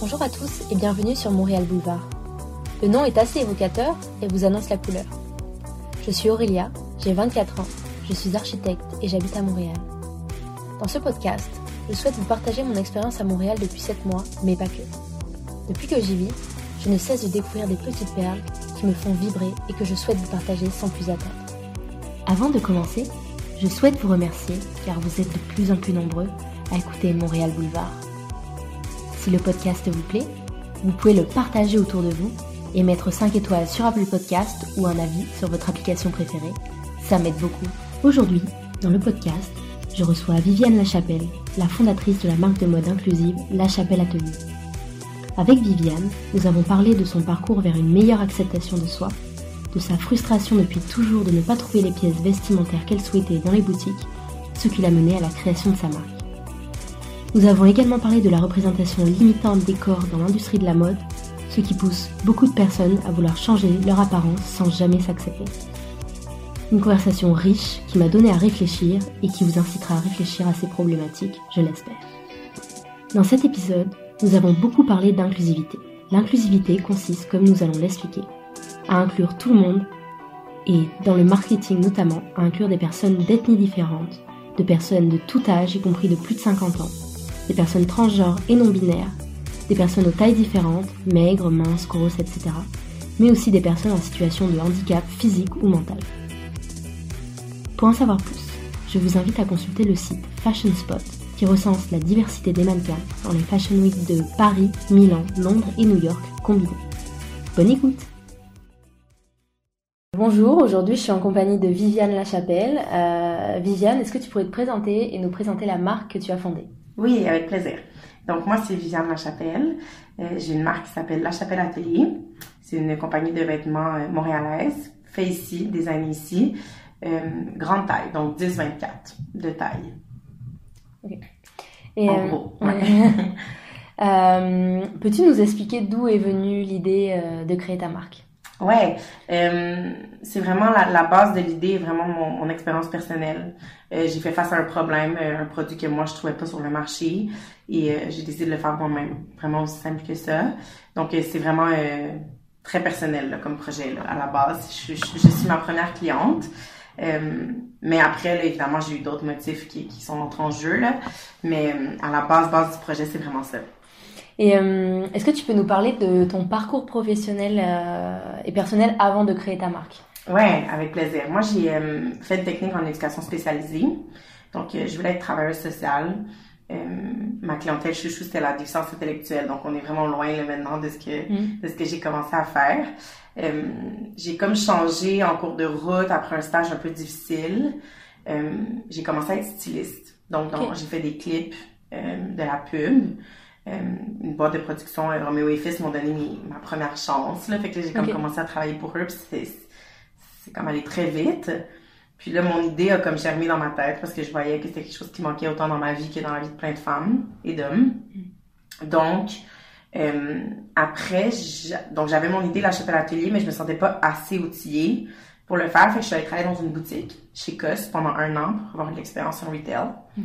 Bonjour à tous et bienvenue sur Montréal Boulevard. Le nom est assez évocateur et vous annonce la couleur. Je suis Aurélia, j'ai 24 ans, je suis architecte et j'habite à Montréal. Dans ce podcast, je souhaite vous partager mon expérience à Montréal depuis 7 mois, mais pas que. Depuis que j'y vis, je ne cesse de découvrir des petites perles qui me font vibrer et que je souhaite vous partager sans plus attendre. Avant de commencer, je souhaite vous remercier car vous êtes de plus en plus nombreux à écouter Montréal Boulevard. Si le podcast vous plaît, vous pouvez le partager autour de vous et mettre 5 étoiles sur Apple Podcast ou un avis sur votre application préférée. Ça m'aide beaucoup. Aujourd'hui, dans le podcast, je reçois Viviane Lachapelle, la fondatrice de la marque de mode inclusive La Chapelle Atelier. Avec Viviane, nous avons parlé de son parcours vers une meilleure acceptation de soi, de sa frustration depuis toujours de ne pas trouver les pièces vestimentaires qu'elle souhaitait dans les boutiques, ce qui l'a mené à la création de sa marque. Nous avons également parlé de la représentation limitante des corps dans l'industrie de la mode, ce qui pousse beaucoup de personnes à vouloir changer leur apparence sans jamais s'accepter. Une conversation riche qui m'a donné à réfléchir et qui vous incitera à réfléchir à ces problématiques, je l'espère. Dans cet épisode, nous avons beaucoup parlé d'inclusivité. L'inclusivité consiste, comme nous allons l'expliquer, à inclure tout le monde et, dans le marketing notamment, à inclure des personnes d'ethnies différentes, de personnes de tout âge, y compris de plus de 50 ans, des personnes transgenres et non binaires, des personnes aux tailles différentes, maigres, minces, grosses, etc., mais aussi des personnes en situation de handicap physique ou mental. Pour en savoir plus, je vous invite à consulter le site Fashion Spot qui recense la diversité des mannequins dans les Fashion Week de Paris, Milan, Londres et New York combinés. Bonne écoute Bonjour, aujourd'hui je suis en compagnie de Viviane Lachapelle. Euh, Viviane, est-ce que tu pourrais te présenter et nous présenter la marque que tu as fondée? Oui, avec plaisir. Donc, moi, c'est Viviane Lachapelle. Euh, j'ai une marque qui s'appelle Lachapelle Atelier. C'est une compagnie de vêtements euh, montréalaise, fait ici, design ici, euh, grande taille, donc 10-24 de taille. Et, en gros. Peux-tu nous expliquer d'où est venue l'idée de créer ta marque? Ouais, euh, c'est vraiment la, la, base de l'idée, vraiment mon, mon expérience personnelle. Euh, j'ai fait face à un problème, euh, un produit que moi je trouvais pas sur le marché, et euh, j'ai décidé de le faire moi-même, vraiment aussi simple que ça. Donc c'est vraiment très personnel là, comme projet là, à la base. Je, je, je, suis ma première cliente. mais après, là, évidemment, j'ai eu d'autres motifs qui, qui sont entrés en jeu. Là. Mais à la base, base du projet, c'est vraiment ça. Et euh, est-ce que tu peux nous parler de ton parcours professionnel euh, et personnel avant de créer ta marque? Ouais, avec plaisir. Moi, j'ai euh, fait de technique en éducation spécialisée. Donc, je voulais être travailleuse sociale. ma clientèle chouchou, c'était la déficience intellectuelle. Donc, on est vraiment loin là, maintenant de ce que, mm. de ce que j'ai commencé à faire. j'ai comme changé en cours de route après un stage un peu difficile. j'ai commencé à être styliste. Donc, donc j'ai fait des clips, de la pub. Euh, une boîte de production, euh, Romeo et Fils m'ont donné ma première chance. Là, fait que j'ai comme commencé à travailler pour eux. c'est, c'est comme allé très vite. Puis là, mon idée a comme germé dans ma tête parce que je voyais que c'était quelque chose qui manquait autant dans ma vie que dans la vie de plein de femmes et d'hommes. Donc, euh, après, donc j'avais mon idée la chapelle atelier, mais je me sentais pas assez outillée pour le faire. Fait que je suis allée travailler dans une boutique chez COS pendant un an pour avoir de l'expérience en retail. Mm.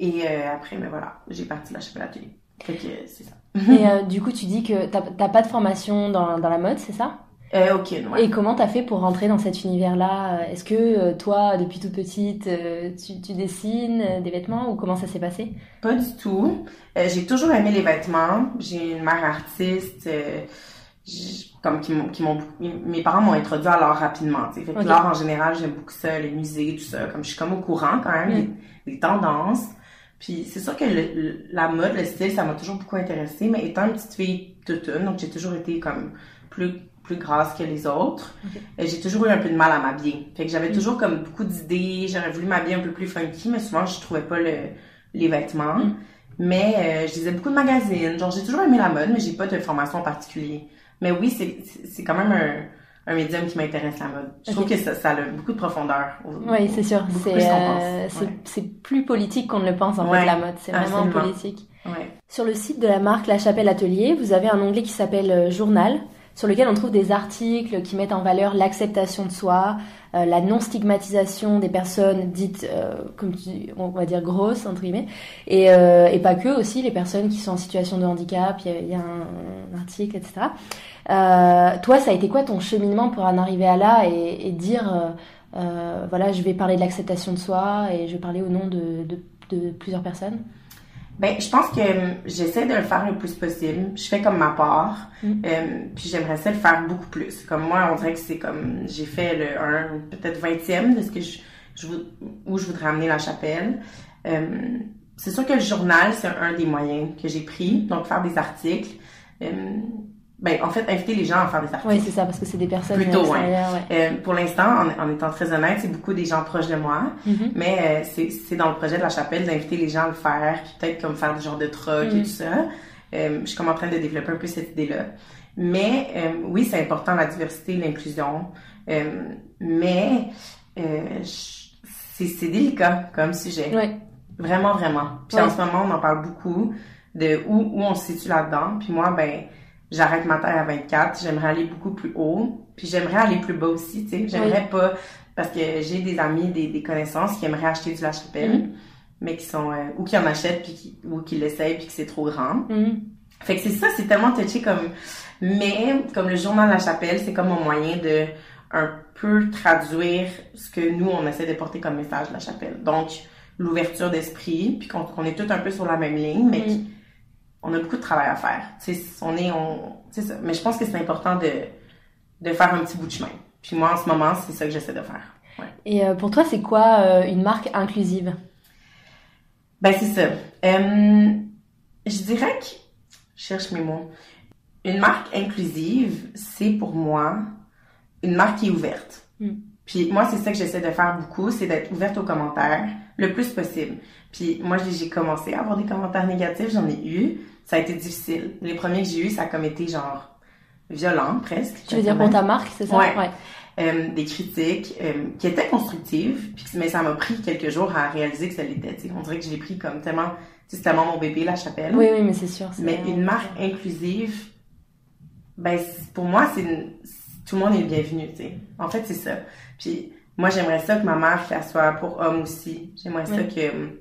Et après, mais voilà, j'ai parti la chapelle atelier c'est ça. Et euh, du coup, tu dis que t'as pas de formation dans, dans la mode, c'est ça? Euh, ok, Et comment t'as fait pour rentrer dans cet univers-là? Est-ce que euh, toi, depuis toute petite, tu, tu, dessines des vêtements ou comment ça s'est passé? Pas du tout. j'ai toujours aimé les vêtements. J'ai une mère artiste, comme qui m'ont, mes parents m'ont introduit à l'art rapidement. Fait que l'art en général, j'aime beaucoup ça, les musées, tout ça. Comme je suis comme au courant quand même mm. des, des tendances. Puis c'est sûr que la mode, le style, ça m'a toujours beaucoup intéressé, mais étant une petite fille toute donc j'ai toujours été comme plus plus grasse que les autres. et J'ai toujours eu un peu de mal à m'habiller. Fait que j'avais mm. toujours comme beaucoup d'idées, j'aurais voulu m'habiller un peu plus funky, mais souvent je trouvais pas le, les vêtements. Mm. Mais euh, je lisais beaucoup de magazines, genre j'ai toujours aimé la mode, mais j'ai pas de formation en particulier. Mais oui, c'est c'est quand même un un médium qui m'intéresse la mode. Je trouve que ça, ça, a beaucoup de profondeur. Oui, c'est sûr. C'est euh, c'est plus politique qu'on ne le pense en fait la mode. C'est vraiment politique. Ouais. Sur le site de la marque La Chapelle Atelier, vous avez un onglet qui s'appelle euh, Journal. Sur lequel on trouve des articles qui mettent en valeur l'acceptation de soi, euh, la non-stigmatisation des personnes dites, euh, comme on va dire grosses, entre guillemets, et, euh, et, pas que aussi les personnes qui sont en situation de handicap, il y a, un, article, etc. toi, ça a été quoi ton cheminement pour en arriver à là et, dire, voilà, je vais parler de l'acceptation de soi et je vais parler au nom de plusieurs personnes? Ben, je pense que euh, j'essaie de le faire le plus possible. Je fais comme ma part. Mm. Euh, puis j'aimerais ça le faire beaucoup plus. Comme moi, on dirait que c'est comme j'ai fait le un peut-être vingtième de ce que je, je où je voudrais amener la chapelle. Euh, c'est sûr que le journal, c'est un des moyens que j'ai pris. Donc faire des articles. Euh, ben, en fait, inviter les gens à faire des articles. Oui, c'est ça, parce que c'est des personnes Plutôt, ouais. Euh, pour l'instant, en, en, étant très honnête, c'est beaucoup des gens proches de moi, mm-hmm. mais euh, c'est dans le projet de la chapelle d'inviter les gens à le faire, peut-être comme faire des genres de trucs et mm. tout ça. Euh, je suis comme en train de développer un peu cette idée-là. Mais euh, oui, c'est important la diversité, l'inclusion, euh, mais c'est délicat comme sujet. Oui. Vraiment, vraiment. Puis en ce moment, on en parle beaucoup de où, où on se situe là-dedans. Puis moi, ben j'arrête ma taille à 24, j'aimerais aller beaucoup plus haut, puis j'aimerais aller plus bas aussi, tu sais, j'aimerais pas, parce que j'ai des amis, des, des, connaissances qui aimeraient acheter du La Chapelle, mm-hmm. mais qui sont, euh, ou qui en achètent, puis qui, ou qui l'essayent, puis que c'est trop grand. Mm-hmm. Fait que c'est ça, c'est tellement touché comme, mais comme le journal La Chapelle, c'est comme un moyen de un peu traduire ce que nous, on essaie de porter comme message de La Chapelle. Donc, l'ouverture d'esprit, puis qu'on est tous un peu sur la même ligne, mais mm-hmm on a beaucoup de travail à faire. sais, on est, on, ça. Mais je pense que c'est important de, de faire un petit bout de chemin. Puis moi, en ce moment, c'est ça que j'essaie de faire. Ouais. Et euh, pour toi, c'est quoi euh, une marque inclusive? Ben, c'est ça. Euh, je dirais que, je cherche mes mots. Une marque inclusive, c'est pour moi une marque qui est ouverte. Mm. Puis moi, c'est ça que j'essaie de faire beaucoup, c'est d'être ouverte aux commentaires le plus possible. Puis moi, j'ai commencé à avoir des commentaires négatifs, j'en ai eu ça a été difficile. Les premiers que j'ai eus, ça a comme été genre violent presque. Tu veux dire pour ta marque, c'est ça? Ouais. Euh, des critiques euh, qui étaient constructives, puis, mais ça m'a pris quelques jours à réaliser que ça l'était. On dirait que je l'ai pris comme tellement, c'est tellement mon bébé, la chapelle. Oui, oui, mais c'est sûr. Mais une marque inclusive, ben pour moi, c'est tout le monde est le bienvenu, tu sais. En fait, c'est ça. Puis moi, j'aimerais ça que ma marque, elle soit pour hommes aussi. J'aimerais ça que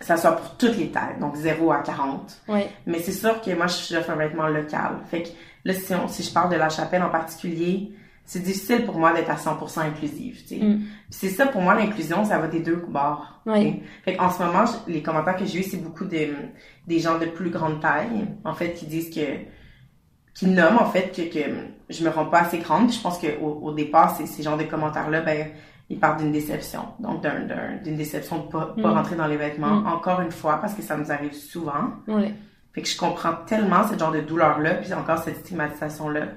ça soit pour toutes les tailles, donc 0 à 40. Oui. Mais c'est sûr que moi, j'offre un vêtement local. Fait que là, si, si je parle de la chapelle en particulier, c'est difficile pour moi d'être à 100% inclusive, tu sais. Mm. c'est ça, pour moi, l'inclusion, ça va des deux bords. Oui. Fait en ce moment, les commentaires que j'ai eu, c'est beaucoup de, des gens de plus grande taille, en fait, qui disent que, qui nomment, en fait, que, que je me rends pas assez grande. je pense qu'au au départ, ces, ces genres de commentaires-là, ben, il part d'une déception. Donc, d'une déception de pas, pas mm. rentrer dans les vêtements. Mm. Encore une fois, parce que ça nous arrive souvent. Oui. Fait que je comprends tellement ce genre de douleur-là, puis encore cette stigmatisation-là.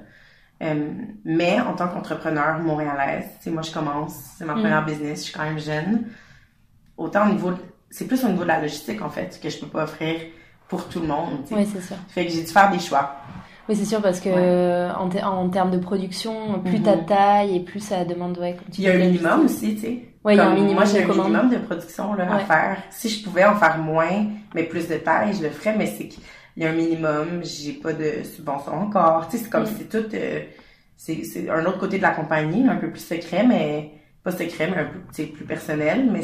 Euh, mais en tant qu'entrepreneur montréalaise, moi je commence, c'est ma mm. première business, je suis quand même jeune. Autant au niveau, c'est plus au niveau de la logistique en fait que je peux pas offrir pour tout le monde. Oui, c'est ça. Fait que j'ai dû faire des choix. Oui, c'est sûr, parce que en, en, termes de production, plus ta mhm. taille et plus ça demande, ouais, Il y a un minimum aussi, tu sais. Oui, il y a un minimum Moi, j'ai un minimum de production là, à faire. Si je pouvais en faire moins, mais plus de taille, je le ferais, mais c'est qu'il y a un minimum, j'ai pas de subvention encore. Tu sais, c'est comme, mm. c'est tout, euh, c'est un autre côté de la compagnie, un peu plus secret, mais pas secret, mais un peu plus personnel, mais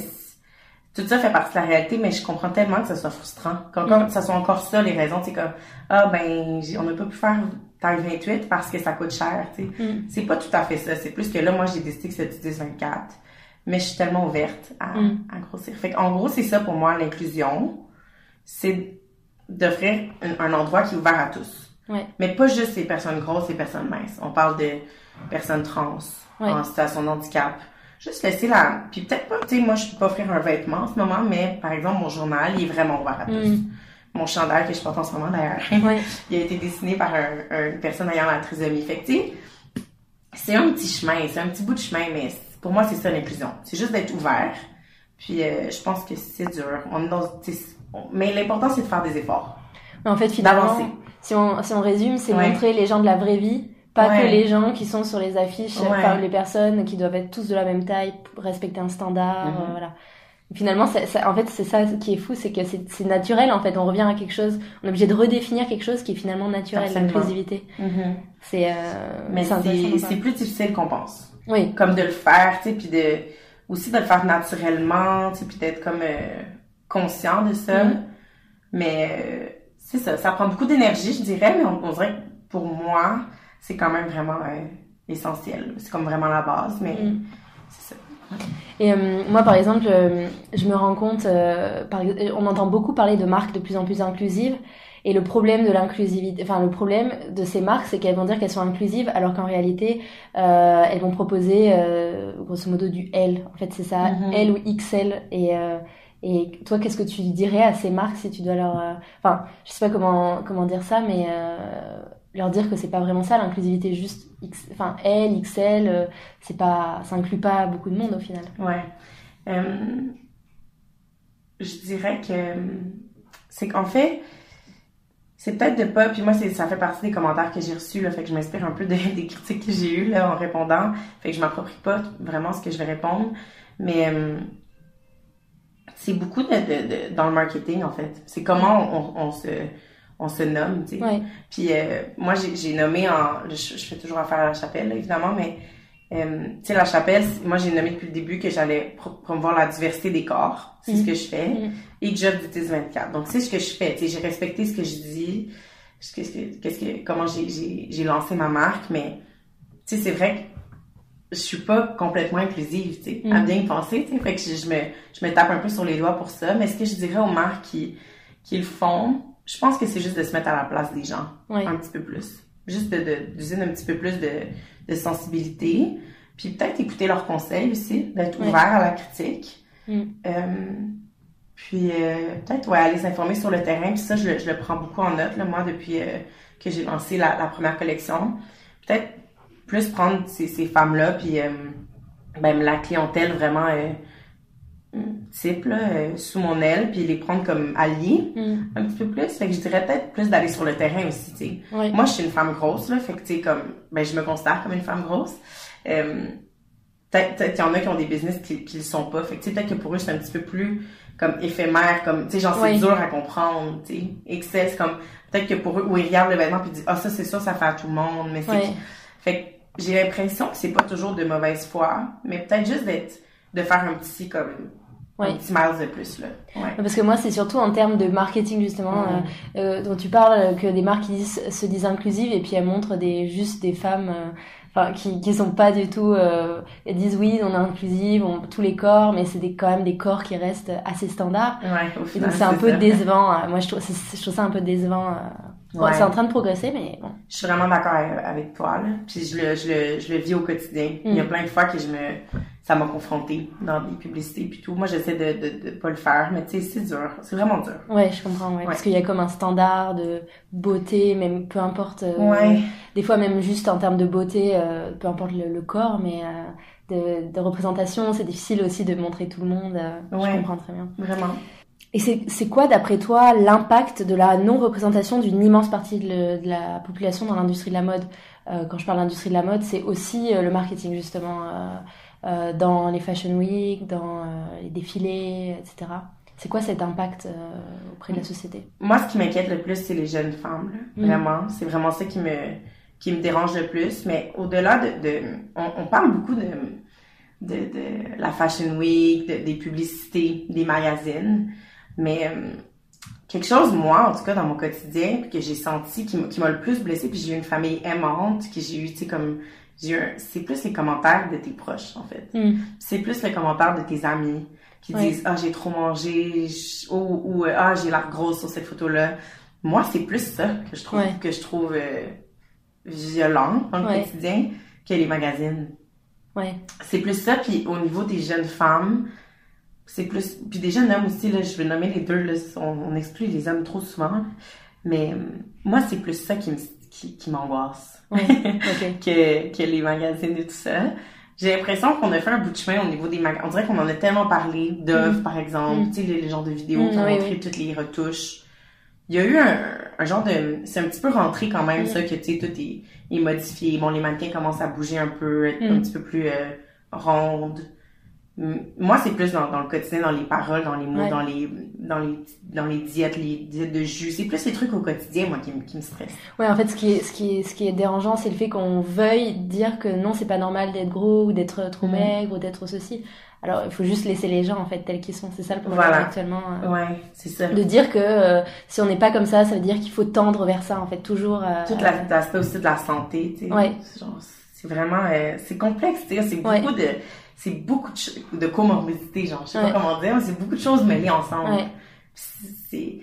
tout ça fait partie de la réalité, mais je comprends tellement que ça soit frustrant. Quand, mm. ça soit encore ça, les raisons, c'est comme, ah ben, on n'a pas pu faire taille 28 parce que ça coûte cher, tu sais. Mm. C'est pas tout à fait ça. C'est plus que là, moi, j'ai décidé que c'était 10 24. Mais je suis tellement ouverte à, mm. à grossir. Fait en gros, c'est ça pour moi, l'inclusion. C'est d'offrir un, endroit qui est ouvert à tous. Mais pas juste les personnes grosses, les personnes minces. On parle de personnes trans, en situation de handicap, juste laisser la... Puis peut-être pas, tu sais, moi, je peux pas offrir un vêtement en ce moment, mais par exemple, mon journal, il est vraiment ouvert à tous. Mm. Mon chandail que je porte en ce moment, d'ailleurs, il a été dessiné par un, une personne ayant la trisomie. Fait c'est un petit chemin, c'est un petit bout de chemin, mais pour moi, c'est ça l'inclusion. C'est juste d'être ouvert. Puis euh, je pense que c'est dur. On est dans... Mais l'important, c'est de faire des efforts. Mais en fait, finalement, si on, si on résume, c'est montrer les gens de la vraie vie pas que les gens qui sont sur les affiches, les personnes qui doivent être tous de la même taille, respecter un standard, mhm. euh, voilà. Finalement, ça, ça- en fait, c'est ça qui est fou, c'est que c'est naturel. En fait, on revient à quelque chose. On est obligé de redéfinir quelque chose qui est finalement naturel, l'inclusivité. C'est. Euh, Mais c'est plus difficile qu'on pense. Oui. Comme de le faire, tu sais, puis de aussi de le faire naturellement, tu sais, puis d'être comme euh, conscient de ça. Mhm. Mais euh, c'est ça, ça prend beaucoup d'énergie, je dirais, mais on, on dirait que pour moi, c'est quand même vraiment euh, essentiel. C'est comme vraiment la base, mais Mhm. c'est ça. Et euh, moi, par exemple, euh, je me rends compte, euh, par- on entend beaucoup parler de marques de plus en plus inclusives. Et le problème de l'inclusivité, enfin le problème de ces marques, c'est qu'elles vont dire qu'elles sont inclusives, alors qu'en réalité, euh, elles vont proposer euh, grosso modo du L. En fait, c'est ça, Mhm. L ou XL. Et euh, et toi, qu'est-ce que tu dirais à ces marques si tu dois leur, euh, enfin, je sais pas comment comment dire ça, mais euh, leur dire que c'est pas vraiment ça l'inclusivité, juste X, enfin L, XL, euh, c'est pas, ça inclut pas beaucoup de monde au final. Ouais. Euh, je dirais que c'est qu'en fait, c'est peut-être de pas. Puis moi, ça fait partie des commentaires que j'ai reçus, là, fait que je m'inspire un peu de- des critiques que j'ai eues là, en répondant. Fait que je m'approprie pas vraiment ce que je vais répondre. Mais euh, c'est beaucoup de, dans le marketing, en fait. C'est comment on se, on se nomme, tu sais. Ouais. Puis euh, moi, j'ai nommé en... Je, je fais toujours affaire à la chapelle, là, évidemment, mais euh, tu sais, la chapelle, moi, j'ai nommé depuis le début que j'allais pro- promouvoir la diversité des corps. C'est ce Mhm. que je fais. Mhm. Et Job du 10-24. Donc, c'est ce que je fais. Tu sais, j'ai respecté ce que je dis, ce que, ce que, qu'est-ce que, comment j'ai- lancé ma marque, mais tu sais, c'est vrai que je suis pas complètement inclusive, tu sais, à Mhm. bien y penser, tu sais. Fait que je, je me, je me tape un peu sur les doigts pour ça. Mais ce que je dirais aux marques qui, qui le font, je pense que c'est juste de se mettre à la place des gens Ouais. un petit peu plus. Juste de, de, d'user un petit peu plus de, de sensibilité. Puis peut-être écouter leurs conseils aussi, d'être Ouais. ouvert à la critique. Mm. Euh, puis euh, peut-être ouais, aller s'informer sur le terrain. Puis ça, je, le- je le prends beaucoup en note, là, moi, depuis euh, que j'ai lancé la, la première collection. Peut-être plus prendre ces, ces femmes-là, puis euh, ben, la clientèle vraiment type, là, euh, sous mon aile, puis les prendre comme alliés Mm. un petit peu plus. Fait que je dirais peut-être plus d'aller sur le terrain aussi, tu sais. Moi, je suis une femme grosse, là, fait que, tu sais, comme, ben, je me considère comme une femme grosse. Euh, peut-être, qu'il y en a qui ont des business qui, qui le sont pas. Fait que, tu sais, peut-être que pour eux, c'est un petit peu plus, comme, éphémère, comme, tu sais, genre, c'est Oui. dur à comprendre, tu sais. Comme, peut-être que pour eux, où ils regardent le vêtement puis disent, ah, ça, c'est ça, ça fait à tout le monde, mais c'est, fait que j'ai l'impression que c'est pas toujours de mauvaise foi, mais peut-être juste d'être, de faire un petit, comme, Ouais. un petit miles de plus, là. Ouais. Parce que moi, c'est surtout en termes de marketing, justement, euh, euh, dont tu parles, que des marques qui disent- se disent inclusives et puis elles montrent des, juste des femmes euh, qui, qui sont pas du tout. Euh, elles disent oui, on est inclusive, on, tous les corps, mais c'est quand même des corps qui restent assez standards. Ouais, au Et final, donc c'est un peu ça. décevant. euh, moi, je trouve, je trouve ça un peu décevant. Bon, Ouais. C'est en train de progresser, mais bon. Je suis vraiment d'accord avec toi, là. Puis je le, je le, je le vis au quotidien. Il y a Mm. plein de fois que je me, ça m'a confrontée dans des publicités puis tout. Moi, j'essaie de, de, de pas le faire, mais tu sais, c'est dur. C'est vraiment dur. Ouais, je comprends. Ouais, Parce qu'il y a comme un standard de beauté, même peu importe. euh, Ouais. des fois même juste en termes de beauté, euh, peu importe le, le corps, mais euh, de, de représentation, c'est difficile aussi de montrer tout le monde. Ouais. Je comprends très bien. Vraiment. Et c'est quoi, d'après toi, l'impact de la non-représentation d'une immense partie de, le- de la population dans l'industrie de la mode? Euh, Quand je parle d'industrie de la mode, c'est aussi euh, le marketing, justement, euh, dans les fashion week, dans les défilés, etc. C'est quoi cet impact auprès de la société? Moi, ce qui m'inquiète le plus, c'est les jeunes femmes, là. Mm. Vraiment. C'est vraiment ça qui me, qui me dérange le plus. Mais au-delà de, de on, on parle beaucoup de, de, de la Fashion Week, de- des publicités, des magazines. Mais euh, quelque chose, moi, en tout cas, dans mon quotidien, puis que j'ai senti, qui, m'a- le plus blessée, puis j'ai eu une famille aimante, que j'ai eu, tu sais, comme, c'est plus les commentaires de tes proches, en fait. Mm. C'est plus les commentaires de tes amis qui disent, ah, j'ai trop mangé, ou, ou, ah, j'ai l'air grosse sur cette photo-là. Moi, c'est plus ça que je trouve, que je trouve euh, violent dans le quotidien que les magazines. C'est plus ça, puis au niveau des jeunes femmes, c'est plus... Puis jeunes hommes aussi, là, je vais nommer les deux, là, on, on exclut les hommes trop souvent, mais euh, moi, c'est plus ça qui me- qui, qui m'angoisse Ouais. ok. que, que les magazines et tout ça. J'ai l'impression qu'on a fait un bout de chemin au niveau des magazines. On dirait qu'on en a tellement parlé, Dove, Mm. par exemple, Mm. tu sais, les, les genres de vidéos Mm, qui ont oui, montré oui. toutes les retouches. Il y a eu un, un genre de... C'est un petit peu rentré quand même, Mm. ça, que, tu sais, tout est, est modifié. Bon, les mannequins commencent à bouger un peu, être un petit peu plus euh, rondes. Moi, c'est plus dans, dans, le quotidien, dans les paroles, dans les mots, dans les dans les dans les diètes, les diètes de jus. C'est plus les trucs au quotidien, moi, qui, qui me stressent. Ouais, en fait, ce qui est ce qui est ce qui est dérangeant, c'est le fait qu'on veuille dire que non, c'est pas normal d'être gros ou d'être trop mm. maigre ou d'être ceci. Alors, il faut juste laisser les gens en fait tels qu'ils sont. C'est ça le problème actuellement. Euh, ouais, c'est ça. De dire que euh, si on n'est pas comme ça, ça veut dire qu'il faut tendre vers ça en fait, toujours. Euh, Tout l'aspect aussi de la santé, tu sais. Ouais. C'est vraiment, c'est complexe, tu sais. C'est beaucoup de c'est beaucoup de, de comorbidité, genre, je sais pas comment dire, mais c'est beaucoup de choses mêlées ensemble. C'est,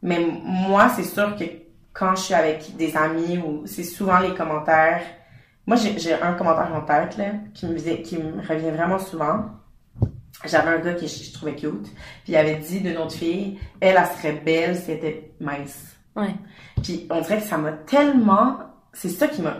mais moi, c'est sûr que quand je suis avec des amis ou c'est souvent les commentaires, moi, j'ai un commentaire en tête, là, qui me, qui me revient vraiment souvent. J'avais un gars que je, trouvais cute, puis il avait dit de notre fille, elle, elle serait belle si elle était mince. Ouais. Puis on dirait que ça m'a tellement, c'est ça qui m'a,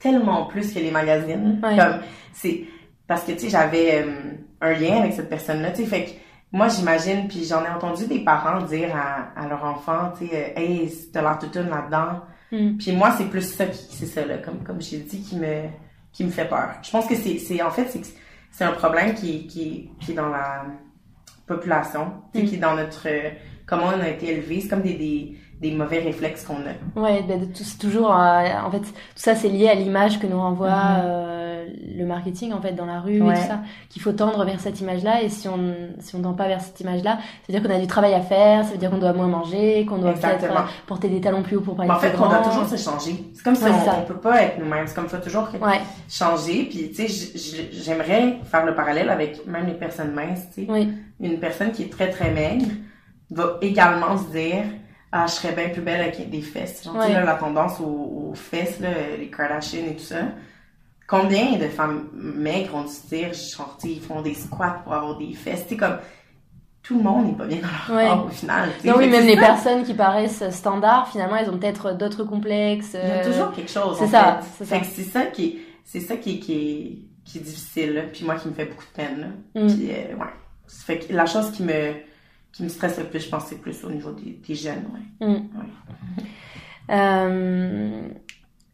tellement plus que les magazines. Comme, c'est, parce que, tu sais, j'avais euh, un lien avec cette personne-là, tu sais, fait que moi, j'imagine, puis j'en ai entendu des parents dire à, à leur enfant, tu sais, euh, hey, t'as l'air toute là-dedans. Mm. Puis moi, c'est plus ça qui, c'est ça, là, comme, comme j'ai dit, qui me, qui me fait peur. Je pense que c'est, c'est, en fait, c'est, c'est un problème qui, qui, qui est dans la population, tu sais, mm. qui est dans notre, euh, comment on a été élevé. C'est comme des, des, des mauvais réflexes qu'on a. Ouais, ben, c'est toujours, en fait, tout ça, c'est lié à l'image que nous renvoie, mm-hmm le marketing en fait dans la rue et tout ça qu'il faut tendre vers cette image là et si on si on tend pas vers cette image là ça veut dire qu'on a du travail à faire ça veut dire qu'on doit moins manger qu'on doit peut-être euh, porter des talons plus hauts pour pas être en fait on doit toujours se changer. C'est comme si on, peut pas être nous-mêmes. C'est comme ça toujours changer. Puis tu sais j'aimerais faire le parallèle avec même les personnes minces tu sais. Une personne qui est très très maigre va également se dire ah, je serais bien plus belle avec des fesses. Genre, tu sais, la tendance aux, aux fesses, là, les Kardashian et tout ça. Combien de femmes maigres ont dû se dire, genre, ils font des squats pour avoir des fesses, tu comme, tout le monde n'est pas bien dans leur corps au final. Non, oui, même les personnes qui paraissent standards, finalement, elles ont peut-être d'autres complexes. Il y a toujours quelque chose. C'est ça, c'est ça. C'est ça qui, c'est ça qui, qui, est, qui est difficile, là. puis moi qui me fait beaucoup de peine. Là. Mm. Puis, euh, ouais. Fait que la chose qui me, qui me stresse le plus, je pense, c'est plus au niveau des, des jeunes, ouais. Mm. ouais. Euh,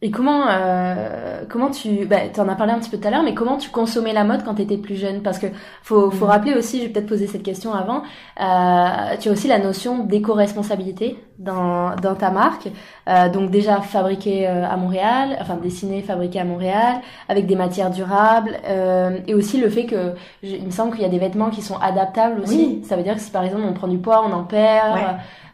et comment, euh, comment tu, bah, en as parlé un petit peu tout à l'heure, mais comment tu consommais la mode quand tu étais plus jeune? Parce que faut, faut mm. rappeler aussi, je vais peut-être poser cette question avant, euh, tu as aussi la notion d'éco-responsabilité dans, dans ta marque. Euh, donc déjà fabriqué euh, à Montréal, enfin dessiné, fabriqué à Montréal, avec des matières durables, euh, et aussi le fait que, il me semble qu'il y a des vêtements qui sont adaptables aussi. Ça veut dire que si par exemple on prend du poids, on en perd.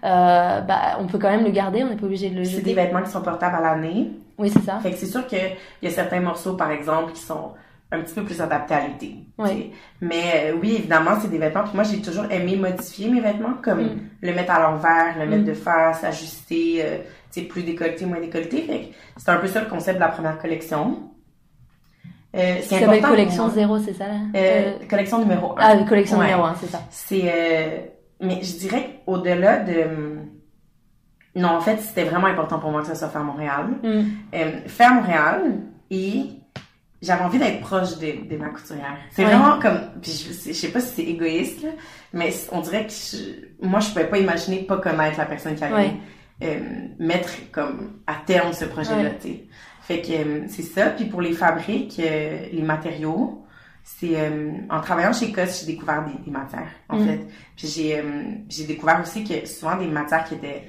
Euh, bah, on peut quand même le garder, on n'est pas obligé de le jeter. C'est des vêtements qui sont portables à l'année. Oui, c'est ça. Fait que c'est sûr qu'il y a certains morceaux, par exemple, qui sont un petit peu plus adaptés à l'été. Oui. Mais euh, oui, évidemment, c'est des vêtements. Puis moi, j'ai toujours aimé modifier mes vêtements, comme mm. le mettre à l'envers, le mettre mm. de face, ajuster, euh, tu sais, plus décolleté, moins décolleté. Fait que c'est un peu ça le concept de la première collection. Euh, c'est s'appelle collection 0, c'est ça? Là? Euh, collection numéro 1. Ah, collection numéro 1, c'est ça. C'est, euh, mais je dirais qu'au-delà de non, en fait, c'était vraiment important pour moi que ça soit fait à Montréal. Mm. Euh, fait à Montréal et j'avais envie d'être proche de, de ma couturière. C'est vraiment comme, puis je, je sais pas si c'est égoïste, là, mais on dirait que moi, je pouvais pas imaginer pas connaître la personne qui allait euh, mettre comme à terme ce projet-là, tu sais. Fait que euh, c'est ça. Puis pour les fabriques, euh, les matériaux, c'est en travaillant chez COS, j'ai découvert des, des, matières, en mm. fait. Puis j'ai j'ai découvert aussi que souvent des matières qui étaient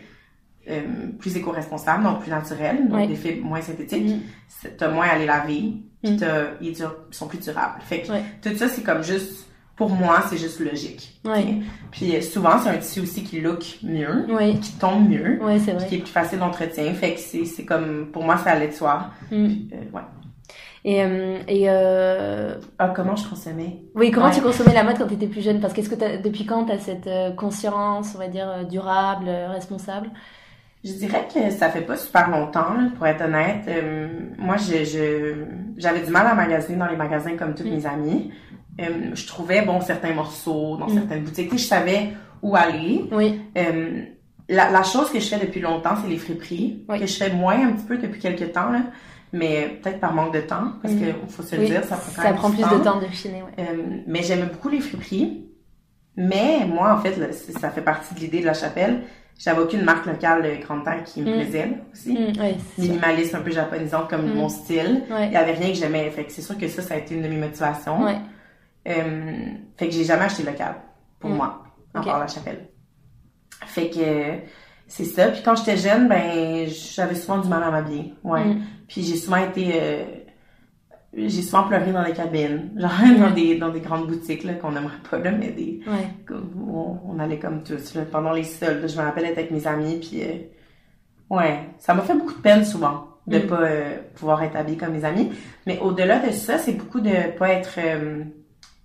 plus éco-responsable, donc plus naturel, donc des fibres moins synthétiques. Mm. T'as moins à les laver, puis mm. ils, sont plus durables. Fait que tout ça, c'est comme juste, pour moi, c'est juste logique. Puis euh, souvent, c'est un tissu aussi qui look mieux, qui tombe mieux, qui est plus facile d'entretien. Fait que c'est comme, pour moi, ça allait de soi. Mm. Euh, ouais. Et, et euh... ah, comment je consommais? Oui, comment tu consommais la mode quand tu étais plus jeune? Parce qu'est-ce que depuis quand tu as cette conscience, on va dire, durable, responsable? Je dirais que ça fait pas super longtemps, pour être honnête. Euh, moi, je, j'avais du mal à magasiner dans les magasins comme tous mm. mes amis. Euh, je trouvais, bon, certains morceaux dans mm. certaines boutiques. je savais où aller. Oui. Euh, la, la, chose que je fais depuis longtemps, c'est les friperies. Que je fais moins un petit peu depuis quelques temps, là. Mais peut-être par manque de temps, parce mm. que faut se le dire, ça prend quand Ça prend plus de temps de chiner, ouais. mais j'aime beaucoup les friperies. Mais moi, en fait, ça fait partie de l'idée de la chapelle j'avais aucune marque locale grande taille qui me mm. plaisait aussi. Mm, Minimaliste, un peu japonisante comme mm. mon style. Il y avait rien que j'aimais. Fait que c'est sûr que ça, ça a été une de mes motivations. Euh, fait que j'ai jamais acheté local pour Mm. moi, à Ok. part la chapelle. Fait que c'est ça. Puis quand j'étais jeune, ben j'avais souvent du mal à m'habiller. Ouais. Puis j'ai souvent été euh, j'ai souvent pleuré dans les cabines, genre dans des dans des grandes boutiques là qu'on n'aimerait pas là, mais des Ouais. où on, on allait comme tous là, pendant les soldes. Je me rappelle être avec mes amis puis euh, ouais, ça m'a fait beaucoup de peine souvent de Mm. pas euh, pouvoir être habillée comme mes amis. Mais au-delà de ça, c'est beaucoup de pas être euh,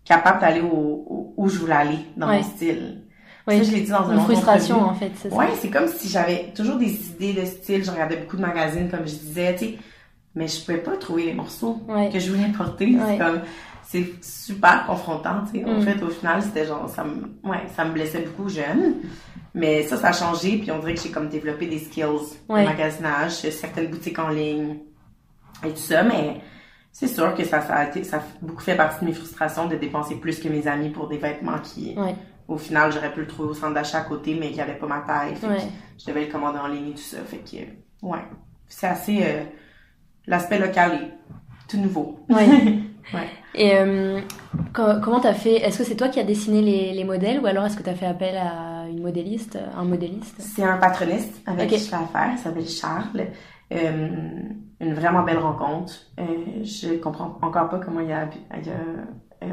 capable d'aller au, au- où je voulais aller dans Ouais. mon style. Oui. Ça, je l'ai dit dans une frustration, entrevue. en fait, c'est ça. Ouais, c'est comme si j'avais toujours des idées de style. Je regardais beaucoup de magazines, comme je disais, tu sais. Mais je pouvais pas trouver les morceaux Ouais. que je voulais porter. Ouais. C'est comme, c'est super confrontant, tu sais. En Mm. fait, au final, c'était genre, ça me, ouais, ça me blessait beaucoup jeune. Mais ça, ça a changé, puis on dirait que j'ai comme développé des skills Ouais. de magasinage, certaines boutiques en ligne et tout ça, mais c'est sûr que ça, ça a été, ça a beaucoup fait partie de mes frustrations de dépenser plus que mes amis pour des vêtements qui, Ouais. au final, j'aurais pu le trouver au centre d'achat à côté, mais qui avait pas ma taille. Fait que je devais le commander en ligne et tout ça. Fait que, ouais. C'est assez, euh, l'aspect local est tout nouveau. Ouais. Ouais. Et euh, co- comment t'as fait Est-ce que c'est toi qui as dessiné les, les modèles ou alors est-ce que t'as fait appel à une modéliste, un modéliste? C'est un patroniste avec qui je fais affaire, il s'appelle Charles. Euh, une vraiment belle rencontre. Euh, je comprends encore pas comment il a, il a euh,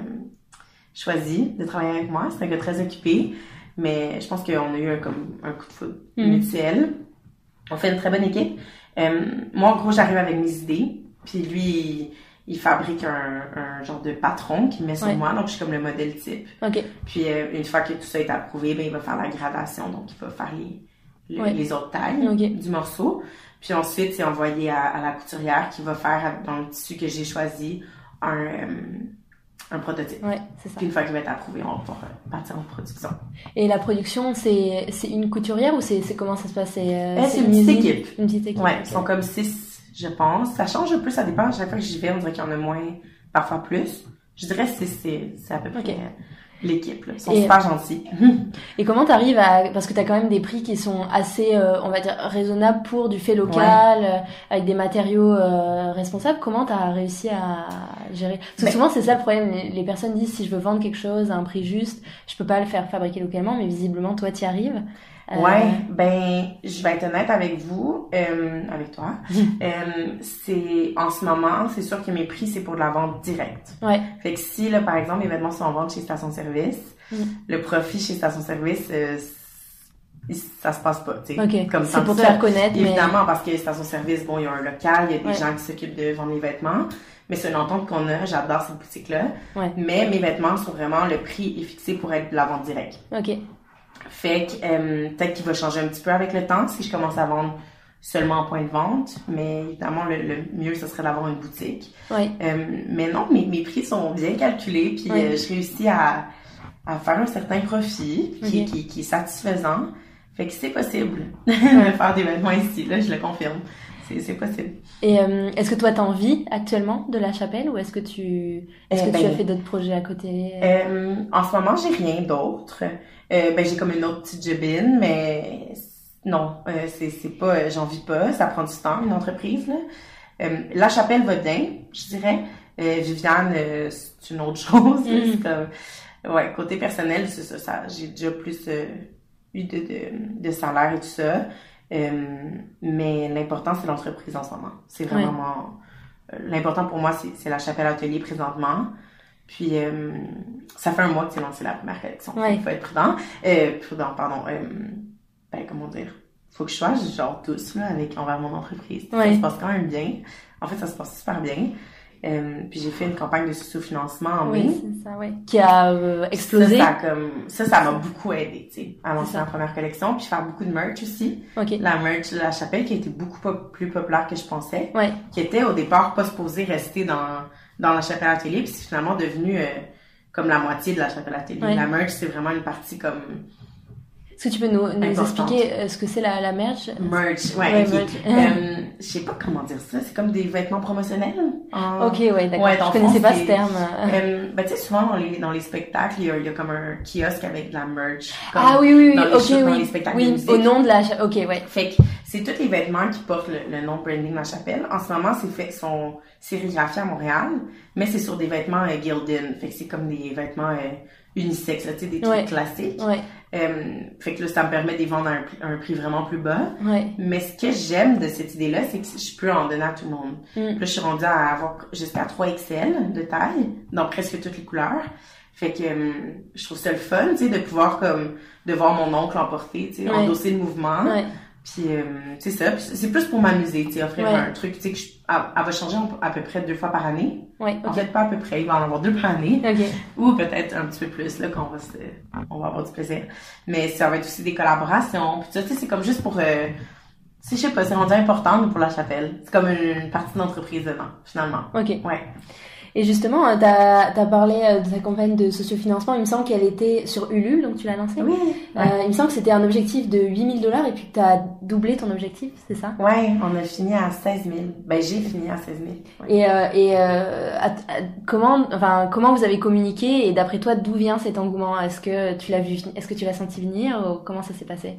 choisi de travailler avec moi. C'est un gars très occupé, mais je pense qu'on a eu un, comme un coup de foudre Mhm. mutuel. On fait une très bonne équipe. Euh, moi, en gros, j'arrive avec mes idées, puis lui, il, il fabrique un, un genre de patron qu'il met sur Ouais. moi, donc je suis comme le modèle type. Ok. Puis euh, une fois que tout ça est approuvé, ben, il va faire la gradation, donc il va faire les, le- Ouais. les autres tailles du morceau. Puis ensuite, c'est envoyé à, à la couturière qui va faire dans le tissu que j'ai choisi un, euh, un prototype. Ouais, c'est ça. Puis une fois qu'il va être approuvé, on va pouvoir euh, partir en production. Et la production, c'est c'est une couturière ou c'est comment ça se passe? C'est euh, Eh, c'est une petite équipe. Une petite équipe. Ouais, ils sont comme six, je pense. Ça change un peu, ça dépend. Chaque fois que j'y vais, on dirait qu'il y en a moins, parfois plus. Je dirais que c'est- à peu près. Euh, l'équipe. Ils sont Et- super gentils. Et comment t'arrives à parce que t'as quand même des prix qui sont assez, euh, on va dire, raisonnables pour du fait local, euh, avec des matériaux euh, responsables. Comment t'as réussi à gérer? Parce que souvent c'est ça le problème. Les, les personnes disent si je veux vendre quelque chose à un prix juste, je peux pas le faire fabriquer localement, mais visiblement toi t'y arrives. Euh, Ouais, ben, je vais être honnête avec vous, euh, avec toi. Euh, c'est, en ce moment, c'est sûr que mes prix, c'est pour de la vente directe. Ouais. Fait que si, là, par exemple, les vêtements sont en vente chez Station Service, Mm. le profit chez Station Service, euh, ça se passe pas, tu sais. Ok. Comme C'est tant pour te ça. faire connaître, mais Évidemment, parce que Station Service, bon, il y a un local, il y a des Ouais. gens qui s'occupent de vendre les vêtements. Mais c'est une entente qu'on a, j'adore cette boutique-là. Ouais. Mais mes vêtements sont vraiment, le prix est fixé pour être de la vente directe. ok. Fait que euh, peut-être qu'il va changer un petit peu avec le temps si je commence à vendre seulement en point de vente. Mais évidemment, le, le mieux, ce serait d'avoir une boutique. Ouais. Euh, mais non, mes, mes prix sont bien calculés. Puis euh, je réussis à, à faire un certain profit qui, Ok. qui, qui est satisfaisant. Fait que c'est possible de faire des vêtements ici. Là, je le confirme. C'est c'est possible. Et euh, est-ce que toi t'as envie actuellement de la chapelle ou est-ce que tu est-ce Eh que tu ben, as fait d'autres projets à côté? Euh, en ce moment, j'ai rien d'autre. Euh, ben, j'ai comme une autre petite jobine, mais non, euh, c'est, c'est pas, euh, j'en vis pas, ça prend du temps, une entreprise, là. La chapelle va bien, je dirais. Viviane, c'est une autre chose. Mm. C'est comme, ouais, côté personnel, c'est ça, ça j'ai déjà plus eu de, de, de salaire et tout ça. Mais l'important, c'est l'entreprise en ce moment. C'est vraiment l'important pour moi, c'est, c'est la chapelle atelier présentement. Puis, euh, ça fait un mois que c'est lancé la première collection. Ouais. Il faut être prudent. Euh, prudent, pardon. Euh, ben, comment dire? Faut que je sois genre douce, là, avec, envers mon entreprise. Ouais. Ça se passe quand même bien. En fait, ça se passe super bien. Euh, puis j'ai fait une campagne de sous-financement en mai. Oui, c'est ça, ouais. Qui a euh, explosé. Ça, ça, comme, ça, ça m'a beaucoup aidé, tu sais, à lancer ma première collection, puis faire beaucoup de merch aussi. Ok. La merch de la chapelle qui a été beaucoup plus populaire que je pensais Ouais. qui était au départ pas supposé rester dans, dans la chapelle atelier, puis c'est finalement devenu euh, comme la moitié de la chapelle atelier. Ouais. La merch, c'est vraiment une partie comme Est-ce que tu peux nous, expliquer euh, ce que c'est la, la merch merch. Ouais, Ouais, ok. merch. Euh, je sais pas comment dire ça, c'est comme des vêtements promotionnels. en- Ok, ouais, d'accord. Ouais, je connaissais pas ce terme. Euh, ben, tu sais, souvent dans les, dans les spectacles, il y, a, il y a comme un kiosque avec de la merch. comme- ah oui, oui, oui, dans les ok, shows, dans oui. les spectacles Oui, au nom de la. Ok, ouais. Fait que C'est tous les vêtements qui portent le, nom branding La Chapelle. En ce moment, c'est fait, sont sérigraphiés à Montréal, mais c'est sur des vêtements euh, Gildan. Fait que c'est comme des vêtements euh, tu sais, des trucs classiques. Ouais. Euh, fait que là, ça me permet de les vendre à un, prix vraiment plus bas. Ouais. Mais ce que j'aime de cette idée-là, c'est que je peux en donner à tout le monde. Mm. Là, je suis rendue à avoir jusqu'à 3 XL de taille, dans presque toutes les couleurs. Fait que euh, je trouve ça le fun, tu sais, de pouvoir comme de voir mon oncle emporter, tu sais, endosser le mouvement. Puis euh, c'est ça, c'est plus pour m'amuser, tu sais, offrir Ouais. un truc, tu sais, elle, va changer à peu près deux fois par année. Ouais. En Ok. fait, pas à peu près, il va en avoir deux par année. Ok. Ou peut-être un petit peu plus, là, qu'on va se, on va avoir du plaisir. Mais ça va être aussi des collaborations. Puis ça, tu sais, c'est comme juste pour, euh, je sais pas, c'est rendu important pour la chapelle. C'est comme une, une partie d'entreprise dedans, finalement. Ok. Ouais. Et justement, euh, t'as as parlé euh, de ta campagne de sociofinancement. Il me semble qu'elle était sur Ulule, donc tu l'as lancée. Oui. Euh, il me semble que c'était un objectif de 8000 dollars et puis que t'as doublé ton objectif, c'est ça? Ouais, on a fini à 16 000. Ben, j'ai fini à 16 000. Ouais. Et, euh, et euh, à- à- comment, enfin, comment vous avez communiqué et d'après toi, d'où vient cet engouement? Est-ce que tu l'as vu, est-ce que tu l'as senti venir ou comment ça s'est passé?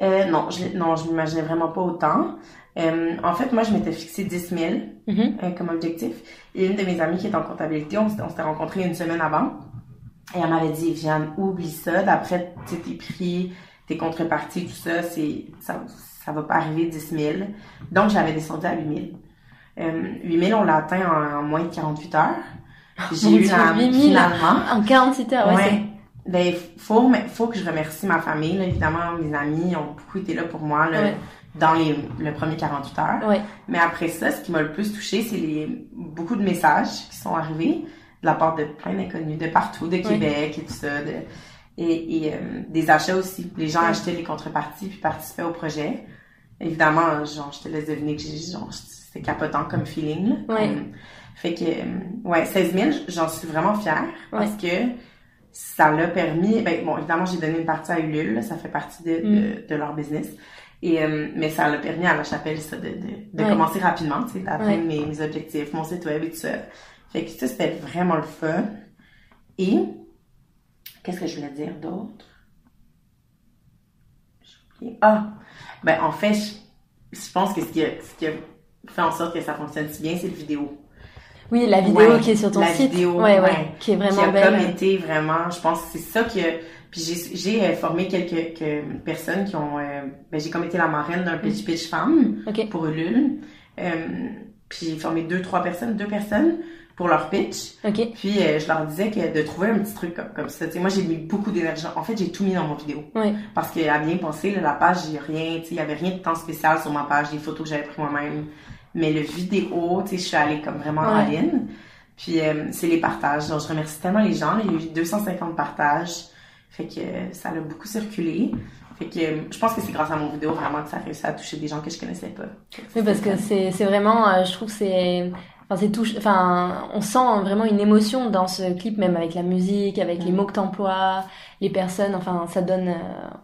Euh, non, je, non, je m'imaginais vraiment pas autant. Euh, en fait, moi, je m'étais fixé 10 000 Mhm. euh, comme objectif. Et une de mes amies qui est en comptabilité, on, s'était- on s'était rencontrés une semaine avant. Et elle m'avait dit, Viviane, oublie ça. D'après tes prix, tes contreparties, tout ça, c'est, ça, ça va pas arriver 10 000. Donc, j'avais descendu à 8 000. Euh, 8 000, on l'a atteint en, en moins de 48 heures. J'ai eu la, 8 000. finalement. En 47 heures, ouais. Ouais. Ben, faut, faut que je remercie ma famille, là. Évidemment, mes amis ont beaucoup été là pour moi, là, Ouais. dans les, le premier 48 heures. Ouais. Mais après ça, ce qui m'a le plus touché, c'est les beaucoup de messages qui sont arrivés de la part de plein d'inconnus, de partout, de Québec et tout ça, de, et, et euh, des achats aussi. Les gens achetaient les contreparties puis participaient au projet. Évidemment, genre, je te laisse deviner que c'était capotant comme feeling. Là. Comme- fait que, euh, ouais, 16 000, j'en suis vraiment fière parce que ça l'a permis, ben, bon, évidemment, j'ai donné une partie à Ulule, là, ça fait partie de, de, de leur business. Et, euh, mais ça l'a permis à la chapelle, ça, de, de, de Ouais. commencer rapidement, tu sais, d'atteindre Ouais. mes, mes objectifs, mon site web et tout ça. Fait que ça, c'était vraiment le fun. Et, qu'est-ce que je voulais dire d'autre? J'ai oublié. Ah! Ben, en fait, je, je pense que ce qui, a, ce qui a fait en sorte que ça fonctionne si bien, c'est le vidéo. Oui, la vidéo Ouais, qui est sur ton la site. vidéo, ouais, ouais, qui est qui vraiment a belle. comme été vraiment, je pense que c'est ça que puis j'ai euh, formé quelques, personnes qui ont euh, ben j'ai comme été la marraine d'un pitch pitch femme Ok. pour Ulule. Euh, puis j'ai formé deux trois personnes, deux personnes pour leur pitch. Ok. Puis euh, je leur disais que de trouver un petit truc comme, comme ça, tu sais moi j'ai mis beaucoup d'énergie. En fait, j'ai tout mis dans mon vidéo Ouais. parce qu'à bien penser là, la page, j'ai rien, il y avait rien de temps spécial sur ma page, des photos que j'avais pris moi-même. Mais le vidéo, tu sais, je suis allée comme vraiment en ligne. Puis euh, c'est les partages. Donc je remercie tellement les gens. Il y a eu 250 partages. Fait que euh, ça a beaucoup circulé. Fait que euh, je pense que c'est grâce à mon vidéo vraiment que ça a réussi à toucher des gens que je connaissais pas. Oui, parce que c'est vraiment, je trouve que c'est, enfin c'est enfin on sent vraiment une émotion dans ce clip, même avec la musique, avec les mots que t'emploies, les personnes, enfin ça donne,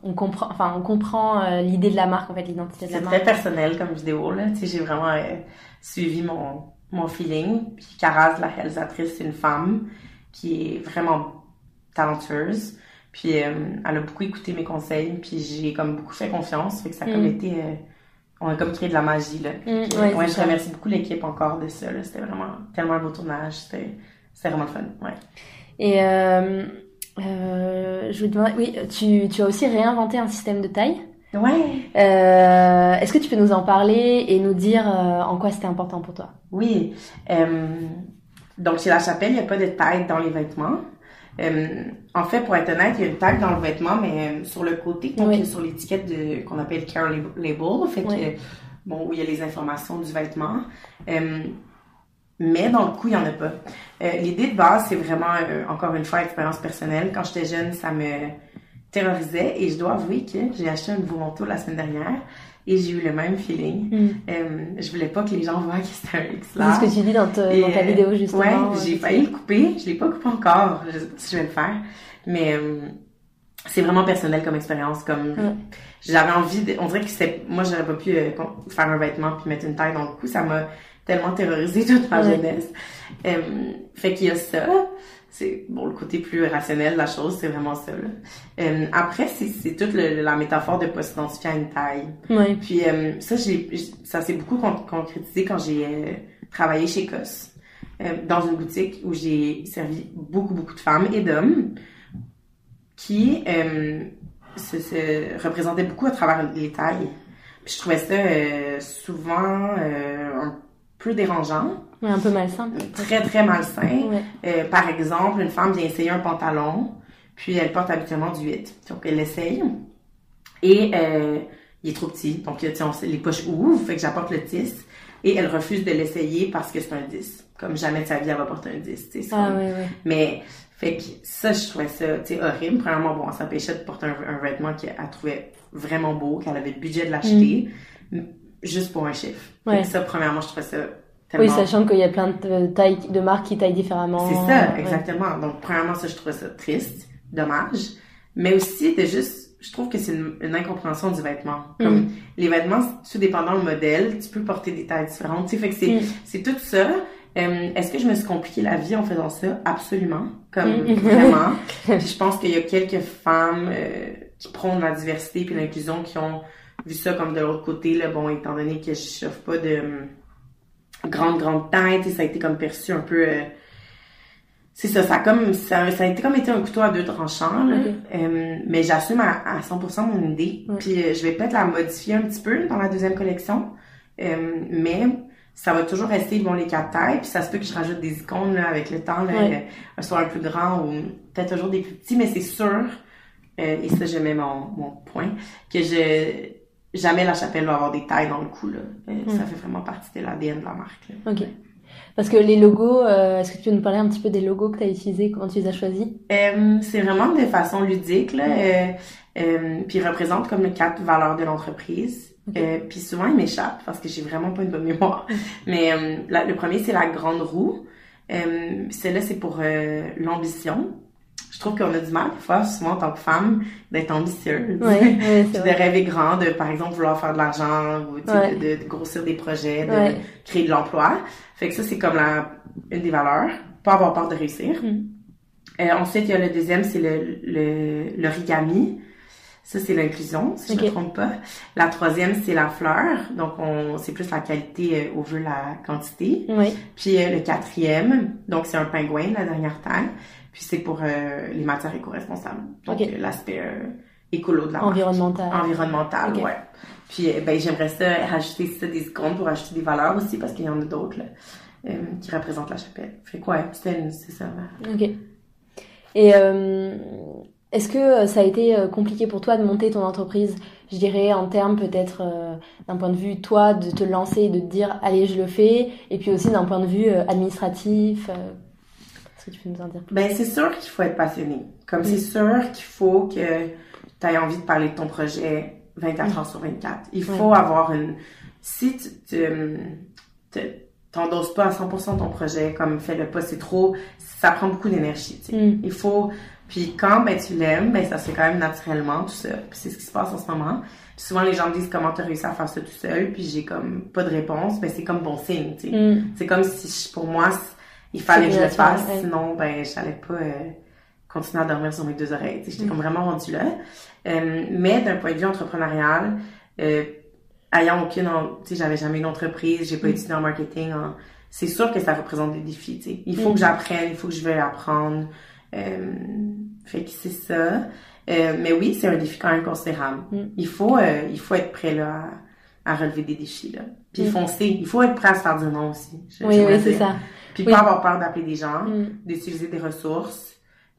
on comprend, enfin on comprend euh, l'idée de la marque en fait, l'identité de la C'est marque. très personnel comme vidéo, là. Tu sais, j'ai vraiment euh, suivi mon, mon feeling. Puis Caraz, la réalisatrice, c'est une femme qui est vraiment talentueuse. Puis euh, elle a beaucoup écouté mes conseils. Puis j'ai comme beaucoup fait confiance. Fait que ça a comme Mm. été... on a comme créé de la magie, là. Mm, Puis, ouais, ouais, c'est je remercie beaucoup l'équipe encore de ça, là. C'était vraiment tellement un beau tournage. C'était vraiment fun, ouais. Et euh, je vous demande, oui, tu, tu as aussi réinventé un système de taille. Ouais! Euh, Est-ce que tu peux nous en parler et nous dire euh, en quoi c'était important pour toi? Oui. Donc, chez La Chapelle, il n'y a pas de taille dans les vêtements. En fait, pour être honnête, il y a une tag dans le vêtement, mais sur le côté, donc Oui. sur l'étiquette qu'on appelle care lab- label, fait que Oui. bon, où il y a les informations du vêtement. Mais dans le coup, il n'y en a pas. Euh, L'idée de base, c'est vraiment, euh, encore une fois, expérience personnelle. Quand j'étais jeune, ça me terrorisait et je dois avouer que j'ai acheté un nouveau manteau la semaine dernière et j'ai eu le même feeling. Mm. Euh, je voulais pas que les gens voient que c'était un X C'est ce que tu dis dans, te- Et, dans ta euh, vidéo justement. Ouais, j'ai failli le couper. Je l'ai pas coupé encore. Je sais pas si je vais le faire. Mais c'est vraiment personnel comme expérience. Comme Ouais. j'avais envie de. On dirait que c'était. Moi, j'aurais pas pu euh, faire un vêtement puis mettre une taille dans le cou. Ça m'a tellement terrorisé toute ma jeunesse. Euh, fait qu'il y a ça. c'est bon le côté plus rationnel de la chose, c'est vraiment ça. Là. Euh, après, c'est, toute le- la métaphore de pas s'identifier à une taille. Ouais. Puis euh, ça, ça s'est beaucoup con- concrétisé quand j'ai euh, travaillé chez COS, dans une boutique où j'ai servi beaucoup, beaucoup de femmes et d'hommes qui se, se représentaient beaucoup à travers les tailles. Puis je trouvais ça souvent peu dérangeant, un peu malsain. très, très malsain. Ouais. Euh, par exemple, une femme vient essayer un pantalon, puis elle porte habituellement du 8. Donc, elle l'essaye. Et euh, il est trop petit. Donc, on les poches ouvrent, fait que j'apporte le 10. Et elle refuse de l'essayer parce que c'est un 10. Comme jamais de sa vie, elle va porter un 10. tu sais, c'est Ah comme- ouais, ouais. Mais, fait que ça, je trouvais ça, tu sais, horrible. Premièrement, bon, elle s'empêchait de porter un, un vêtement qu'elle trouvait vraiment beau, qu'elle avait le budget de l'acheter, m- juste pour un chiffre. Ouais. ça, premièrement, je trouvais ça Oui, tellement... sachant qu'il y a plein de tailles, de marques qui taillent différemment. C'est ça, Ouais. exactement. Donc, premièrement, ça, je trouvais ça triste, dommage. Mais aussi, de juste, je trouve que c'est une, une incompréhension du vêtement. Comme Mm. les vêtements, tout dépendant du modèle, tu peux porter des tailles différentes. Tu sais, fait que c'est, Mm. c'est tout ça. Euh, est-ce que je me suis compliqué la vie en faisant ça? Absolument. Comme Mm. vraiment. Puis je pense qu'il y a quelques femmes euh, qui prônent la diversité puis l'inclusion qui ont vu ça comme de l'autre côté. Là, bon, étant donné que je chauffe pas de hum, grande, grande tête, et ça a été comme perçu un peu... euh, c'est ça, ça a comme ça, ça a été comme été un couteau à deux tranchants, là. Euh, mais j'assume à, à 100% mon idée. Puis euh, je vais peut-être la modifier un petit peu dans la deuxième collection. Euh, mais ça va toujours rester bon les quatre tailles. Puis ça se peut que je rajoute des icônes là, avec le temps, là, Ouais. euh, soit un plus grand ou peut-être toujours des plus petits, mais c'est sûr, euh, et ça je mets mon, mon point, que je jamais la chapelle va avoir des tailles dans le cou. Là. Euh, Mm. Ça fait vraiment partie de l'ADN de la marque. Là. Ok. Parce que les logos, euh, est-ce que tu peux nous parler un petit peu des logos que tu as utilisés, comment tu les as choisis? Euh, c'est vraiment de façon ludique, là. Euh, euh, puis représente comme les quatre valeurs de l'entreprise. Ok. Euh, puis souvent, il m'échappe parce que j'ai vraiment pas une bonne mémoire. Mais euh, la- le premier, c'est la grande roue. Euh, Celle-là, c'est pour l'ambition. Je trouve qu'on a du mal, des fois, souvent en tant que femme, d'être ambitieuse. Ouais, de rêver grand, de par exemple vouloir faire de l'argent ou Ouais. de, de grossir des projets, de créer de l'emploi. Fait que ça, c'est comme la, une des valeurs. Pas avoir peur de réussir. Mm. Euh, ensuite, il y a le deuxième, c'est le, le, l'origami. Ça, c'est l'inclusion, si je ne me trompe pas. La troisième, c'est la fleur. Donc, on, c'est plus la qualité euh, au vu la quantité. Oui, Puis euh, le quatrième, donc c'est un pingouin, la dernière taille. Puis c'est pour euh, les matières éco-responsables. Donc, euh, l'aspect euh, écolo de la marque. environnemental. Environnemental, Ok. ouais. Puis euh, ben, j'aimerais ça rajouter ça des icônes pour ajouter des valeurs aussi parce qu'il y en a d'autres euh, qui représentent la chapelle. Fait quoi, ouais, c'était c'est ça. Ok. Et est-ce que ça a été compliqué pour toi de monter ton entreprise? Je dirais en termes peut-être euh, d'un point de vue toi de te lancer et de te dire allez je le fais, et puis aussi d'un point de vue euh, administratif. euh, Tu peux nous en dire plus? Ben, c'est sûr qu'il faut être passionné. Comme Mm. c'est sûr qu'il faut que tu aies envie de parler de ton projet 24 heures sur 24. Il faut avoir une... Si tu tu- tu- t'endosses pas à 100% ton projet, comme fais-le pas, c'est trop... Ça prend beaucoup d'énergie, tu. Mm. Il faut... Puis quand ben, tu l'aimes, ben, ça se fait quand même naturellement, tout ça. Puis c'est ce qui se passe en ce moment. Puis souvent, les gens me disent comment t'as réussi à faire ça tout seul, puis j'ai comme pas de réponse. Ben, c'est comme bon signe, tu sais. Mm. C'est comme si je- pour moi, il fallait que je le fasse, ouais. sinon ben j'allais pas euh, continuer à dormir sur mes deux oreilles. J'étais Mm. comme vraiment rendue là. Euh, mais d'un point de vue entrepreneurial, euh, ayant aucune, tu sais, j'avais jamais une entreprise, j'ai pas Mm. étudié en marketing. en- C'est sûr que ça représente des défis. tu sais. Il faut Mm. que j'apprenne, il faut que je veuille apprendre. Fait que c'est ça. Mais oui, c'est un défi quand même considérable. Mm. Il faut, il faut être prêt là à, à relever des défis là. Puis foncer. Il faut être prêt à se faire dire non aussi. je- Oui, oui, c'est ça. Puis Oui. pas avoir peur d'appeler des gens, Mm. d'utiliser des ressources.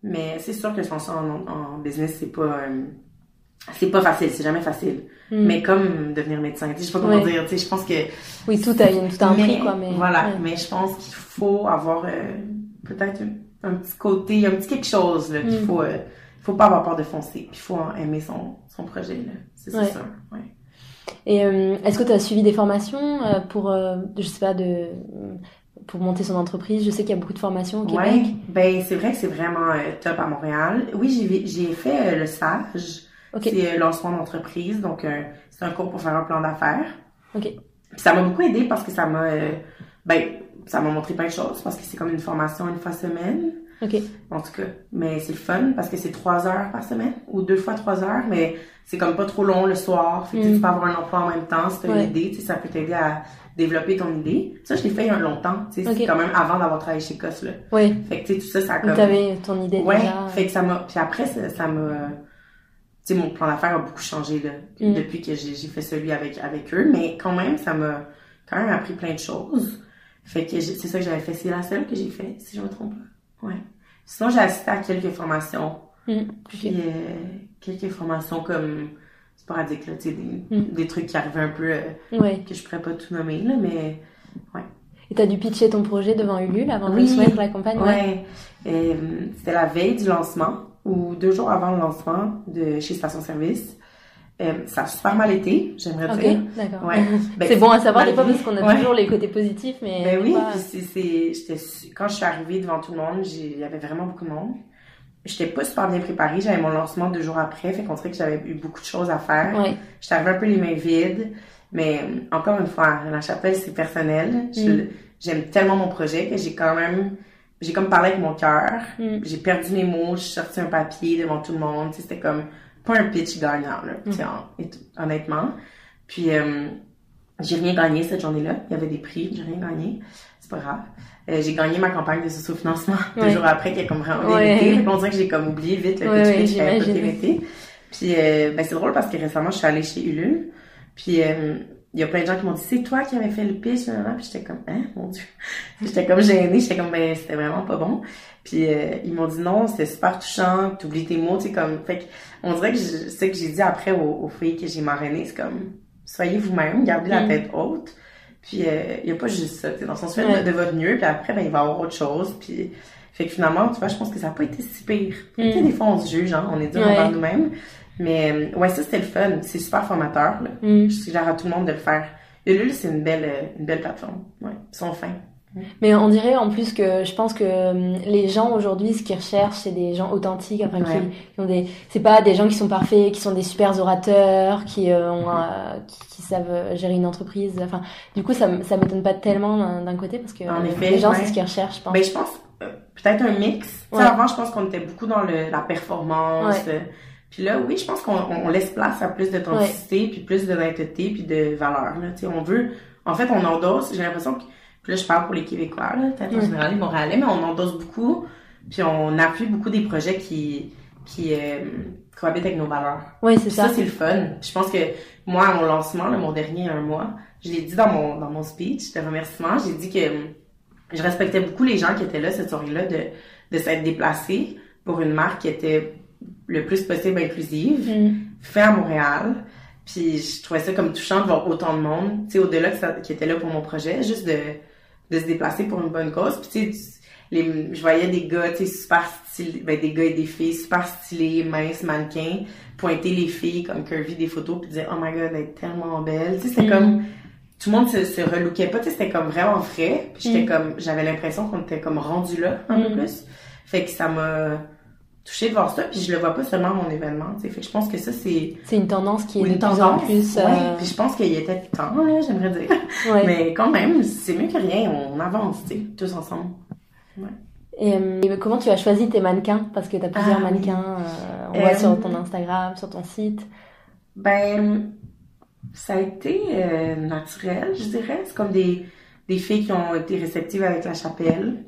Mais c'est sûr que lancer en, en business, c'est pas euh, c'est pas facile, c'est jamais facile. Mm. Mais comme devenir médecin, tu sais, je sais pas comment Ouais. dire, tu sais, je pense que Oui, tout a, une- tout a un prix, quoi. Mais, voilà, mais je pense qu'il faut avoir euh, peut-être un, un petit côté, un petit quelque chose là, qu'il Mm. faut euh, faut pas avoir peur de foncer, puis il faut aimer son son projet là. C'est c'est Ouais. Et euh, est-ce que tu as suivi des formations pour, je sais pas, de, pour monter son entreprise Je sais qu'il y a beaucoup de formations au Québec. Ouais, ben c'est vrai que c'est vraiment euh, top à Montréal. Oui, j'ai fait euh, le stage. Ok. C'est euh, lancement d'entreprise, donc c'est un cours pour faire un plan d'affaires. Ok. Puis ça m'a beaucoup aidé parce que ça m'a, ben, ça m'a montré plein de choses parce que c'est comme une formation une fois semaine. Ok. En tout cas. Mais c'est le fun parce que c'est trois heures par semaine ou deux fois trois heures, mais c'est comme pas trop long le soir. Fait que Mm. tu peux avoir un emploi en même temps si t'as Ouais. une idée, tu sais, ça peut t'aider à développer ton idée. Ça, je l'ai fait il y a longtemps, tu sais, c'est quand même avant d'avoir travaillé chez COS, là. Oui. Fait que, tu sais, tout ça, ça a comme... t'avais ton idée Ouais, déjà. fait que ça m'a... Puis après, ça ça m'a... Tu sais, mon plan d'affaires a beaucoup changé, là, Mm. depuis que j'ai fait celui avec, avec eux, mais quand même, ça m'a quand même appris plein de choses. Fait que c'est ça que j'avais fait. C'est la seule que j'ai fait, si je me trompe pas. Ouais. Sinon, j'ai assisté à quelques formations. Mm. Puis, euh, quelques formations comme sporadiques, là, tu sais, des, Mm. des trucs qui arrivaient un peu, euh, Ouais. que je pourrais pas tout nommer, là, mais Et t'as dû pitcher ton projet devant Ulule avant de Oui. le soumettre la campagne Ouais. Euh, C'était la veille du lancement ou deux jours avant le lancement de chez Station Service. Euh, ça a super mal été, j'aimerais dire. d'accord. Ouais. Ben, c'est bon à savoir des fois parce qu'on a Ouais. toujours les côtés positifs, mais Ben oui, puis c'est, quand je suis arrivée devant tout le monde, il y avait vraiment beaucoup de monde. J'étais pas super bien préparée, j'avais mon lancement deux jours après, fait qu'on dirait que j'avais eu beaucoup de choses à faire. Ouais. J'étais arrivée un peu les mains vides, mais encore une fois, la chapelle, c'est personnel. Mm. J'aime tellement mon projet que j'ai quand même, j'ai comme parlé avec mon cœur. Mm. J'ai perdu mes mots, j'ai sorti un papier devant tout le monde. C'était comme pas un pitch gagnant, là, tu sais, Mm. en- honnêtement. Puis euh, j'ai rien gagné cette journée-là. Il y avait des prix, j'ai rien gagné. C'est pas grave. Euh, j'ai gagné ma campagne de sous-financement deux Ouais. jours après, qui est comme vraiment Ouais. été. On dirait que j'ai comme oublié vite le Ouais, pitch ouais. Puis euh, ben, c'est drôle parce que récemment, je suis allée chez Ulule. Puis euh, il y a plein de gens qui m'ont dit c'est toi qui avais fait le pitch nan. puis j'étais comme hein mon dieu j'étais comme gênée j'étais comme ben c'était vraiment pas bon puis ils m'ont dit non c'était super touchant t'oublies tes mots tu sais comme fait que on dirait que c'est que j'ai dit après aux, aux filles que j'ai marrainées c'est comme soyez vous-même gardez la Mm. tête haute puis euh, il y a pas juste ça tu sais dans le sens Ouais. de, votre mieux puis après ben il va y avoir autre chose puis fait que finalement tu vois je pense que ça a pas été si pire Mm. tu sais des fois on se juge hein, on est dur Ouais. envers nous-mêmes mais euh, ouais ça c'était le fun c'est super formateur là Mm. je suggère à tout le monde de le faire. Ulule, c'est une belle, euh, une belle plateforme. Ouais, ils sont fins. Mais on dirait en plus que je pense que hum, les gens aujourd'hui, ce qu'ils recherchent, c'est des gens authentiques, enfin qui, Ouais. qui ont des, c'est pas des gens qui sont parfaits, qui sont des super orateurs, qui euh, ont, euh, qui, qui savent euh, gérer une entreprise. Enfin, du coup, ça, ça m'étonne pas tellement d'un d'un côté parce que En euh, effet, les gens, ouais. c'est ce qu'ils recherchent, je pense. Ben, je pense, euh, peut-être un mix. Ouais. Avant, je pense qu'on était beaucoup dans le, la performance. euh, Puis là, oui, je pense qu'on on laisse place à plus d'authenticité, puis plus d'honnêteté, puis de valeur. Là. Tu sais, on veut, en fait, on endosse, j'ai l'impression que, puis là, je parle pour les Québécois, là, peut-être en général les Montréalais, mais on endosse beaucoup, puis on appuie beaucoup des projets qui, qui euh, cohabitent avec nos valeurs. Oui, c'est Puis ça. ça, c'est le fun. Je pense que moi, à mon lancement, là, mon dernier un mois, je l'ai dit dans mon, dans mon speech de remerciement, j'ai dit que hum, je respectais beaucoup les gens qui étaient là cette soirée-là de, de s'être déplacés pour une marque qui était le plus possible inclusive, Mm. fait à Montréal. Puis je trouvais ça comme touchant de voir autant de monde, tu sais, au-delà que ça, qui était là pour mon projet, juste de, de se déplacer pour une bonne cause. Puis tu sais, les, je voyais des gars, tu sais, super stylés, ben des gars et des filles super stylés, minces, mannequins, pointer les filles comme curvy des photos puis dire oh my god, elle est tellement belle. Tu sais, c'était Mm. comme tout le monde se, se relookait pas, tu sais, c'était comme vraiment vrai. Puis j'étais Mm. comme j'avais l'impression qu'on était comme rendu là un peu Mm. plus. Fait que ça m'a touché de voir ça, puis je le vois pas seulement à mon événement. Fait que je pense que ça c'est C'est une tendance qui est une de plus en tendance. plus. Ouais, euh, puis je pense qu'il était temps là, j'aimerais dire. ouais. Mais quand même, c'est mieux que rien, on avance, tu sais, tous ensemble. Et, et comment tu as choisi tes mannequins? Parce que tu as plusieurs Ah, mannequins, euh, on Euh, voit sur ton Instagram, sur ton site. Ben, ça a été euh, naturel, je dirais. C'est comme des, des filles qui ont été réceptives avec la chapelle.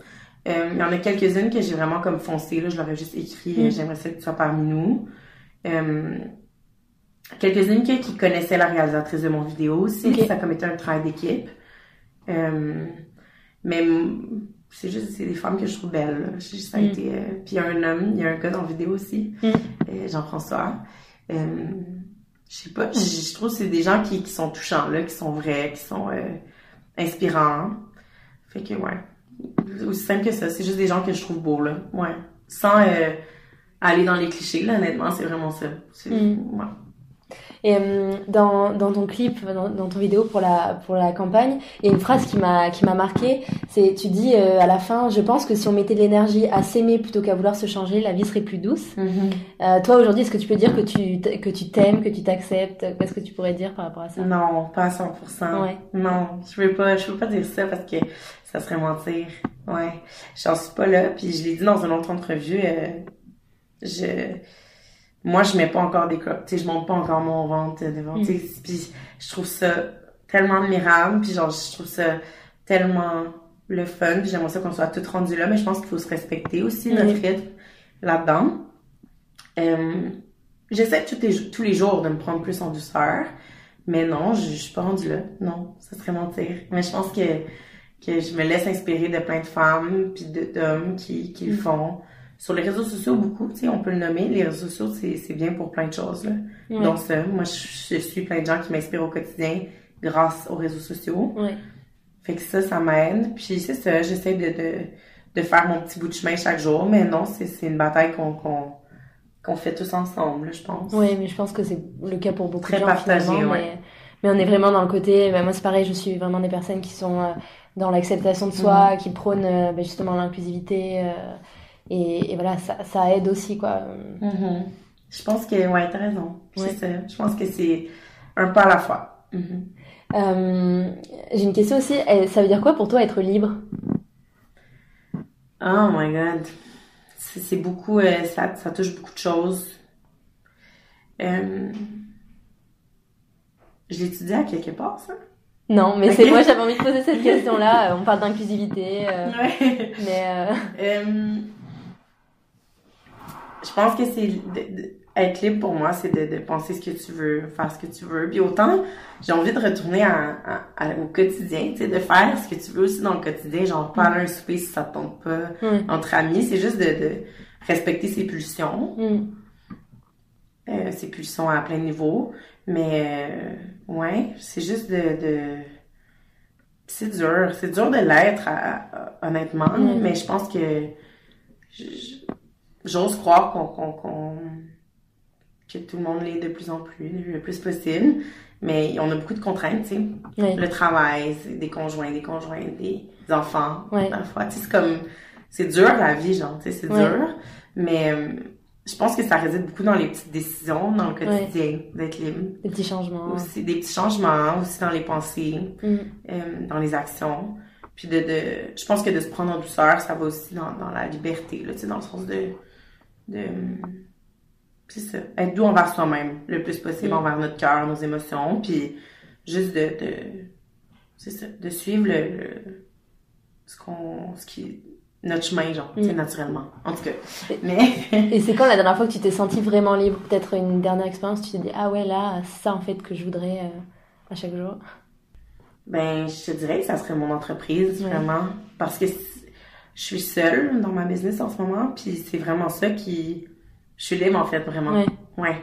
Euh, il y en a quelques-unes que j'ai vraiment comme foncé, là. Je leur ai juste écrit, Mm. euh, j'aimerais ça que tu sois parmi nous. Euh, quelques-unes que- qui connaissaient la réalisatrice de mon vidéo aussi. Ça a comme été un travail d'équipe. Euh, mais c'est juste, c'est des femmes que je trouve belles. Ça a Mm. été, puis il y a un homme, il y a un gars dans la vidéo aussi, Mm. Jean-François. Je sais pas, je, trouve que c'est des gens qui, qui sont touchants, là, qui sont vrais, qui sont inspirants. Fait que, ouais. Aussi simple que ça, c'est juste des gens que je trouve beaux, là. Ouais. Sans euh, aller dans les clichés, là, honnêtement, c'est vraiment ça. C'est, Mm. ouais. Et euh, dans, dans ton clip, dans, dans ton vidéo pour la, pour la campagne, il y a une phrase qui m'a qui m'a marqué. C'est tu dis euh, à la fin, je pense que si on mettait de l'énergie à s'aimer plutôt qu'à vouloir se changer, la vie serait plus douce. Euh, toi aujourd'hui, est-ce que tu peux dire que tu que tu t'aimes, que tu t'acceptes? Qu'est-ce que tu pourrais dire par rapport à ça? Non, pas à 100%. Ouais. Non, je veux pas, je veux pas dire ça parce que ça serait mentir. Ouais. J'en suis pas là. Puis je l'ai dit dans une autre entrevue, euh, je, moi, je mets pas encore des coques. Tu sais, je monte pas encore mon ventre devant. Mm. Puis je trouve ça tellement admirable. Puis genre, je trouve ça tellement le fun. Puis j'aimerais ça qu'on soit toutes rendues là. Mais je pense qu'il faut se respecter aussi, notre rythme là-dedans. Euh, J'essaie tous les, tous les jours de me prendre plus en douceur. Mais non, je, je suis pas rendue là. Non, ça serait mentir. Mais je pense que, que je me laisse inspirer de plein de femmes puis d'hommes qui, qui le mm. font. Sur les réseaux sociaux, beaucoup, tu sais, on peut le nommer. Les réseaux sociaux, c'est bien pour plein de choses, là. Donc ça, moi, je, je, suis plein de gens qui m'inspirent au quotidien grâce aux réseaux sociaux. Ouais. Fait que ça, ça m'aide. Puis c'est ça, j'essaie de, de, de, faire mon petit bout de chemin chaque jour. Mais non, c'est une bataille qu'on qu'on fait tous ensemble, je pense. Oui, mais je pense que c'est le cas pour beaucoup Très de gens partagé, mais, mais, on est vraiment dans le côté. Ben, moi, c'est pareil, je suis vraiment des personnes qui sont euh, dans l'acceptation de soi, mhm. qui prônent euh, ben, justement l'inclusivité. Euh, et, et, voilà, ça, ça, aide aussi, quoi. Mhm. Je pense que, ouais, t'as raison. Ouais. Ça. Je pense que c'est un pas à la fois. Mhm. J'ai une question aussi. Eh, ça veut dire quoi pour toi être libre? Oh my god c'est beaucoup, ça, ça, touche beaucoup de choses. Euh, je l'étudie à quelque part, ça? Non, mais c'est moi, j'avais envie de poser cette question-là. On parle d'inclusivité. Euh, ouais. Mais. je pense que c'est être libre pour moi, c'est de, de, penser ce que tu veux, faire ce que tu veux. Puis autant, j'ai envie de retourner à, au quotidien, tu sais, de faire ce que tu veux aussi dans le quotidien, genre pas aller un souper si ça te tombe pas mm. entre amis. C'est juste de, de, respecter ses pulsions. Mm. Euh, ses pulsions à plein niveau. Mais euh, ouais, c'est juste de, de... c'est dur. C'est dur de l'être, honnêtement. Mm. Mais je pense que j'ose croire qu'on que tout le monde l'est de plus en plus, le plus possible. Mais on a beaucoup de contraintes, tu sais. Le travail, des conjoints, des conjoints, des enfants, ouais. parfois. c'est comme, c'est dur la vie, genre, tu sais, c'est dur. Mais euh, je pense que ça réside beaucoup dans les petites décisions, dans le quotidien, d'être libre. Des petits changements. Aussi, des petits changements, aussi dans les pensées, mm. euh, dans les actions. Puis de, de, je pense que de se prendre en douceur, ça va aussi dans, dans la liberté, là, tu sais, dans le sens de, de, c'est ça. Être doux envers soi-même le plus possible, mm. envers notre cœur, nos émotions, puis juste de, de c'est ça, de suivre le, ce qu'on, ce qui, notre chemin, genre, mm. naturellement. En tout cas. Mais. Et c'est quand la dernière fois que tu t'es senti vraiment libre? Peut-être une dernière expérience, tu t'es dit, ah ouais, là, c'est ça en fait que je voudrais euh, à chaque jour? Ben, je te dirais que ça serait mon entreprise, vraiment. Parce que je suis seule dans ma business en ce moment, puis c'est vraiment ça qui je suis libre en fait, vraiment. Ouais. ouais.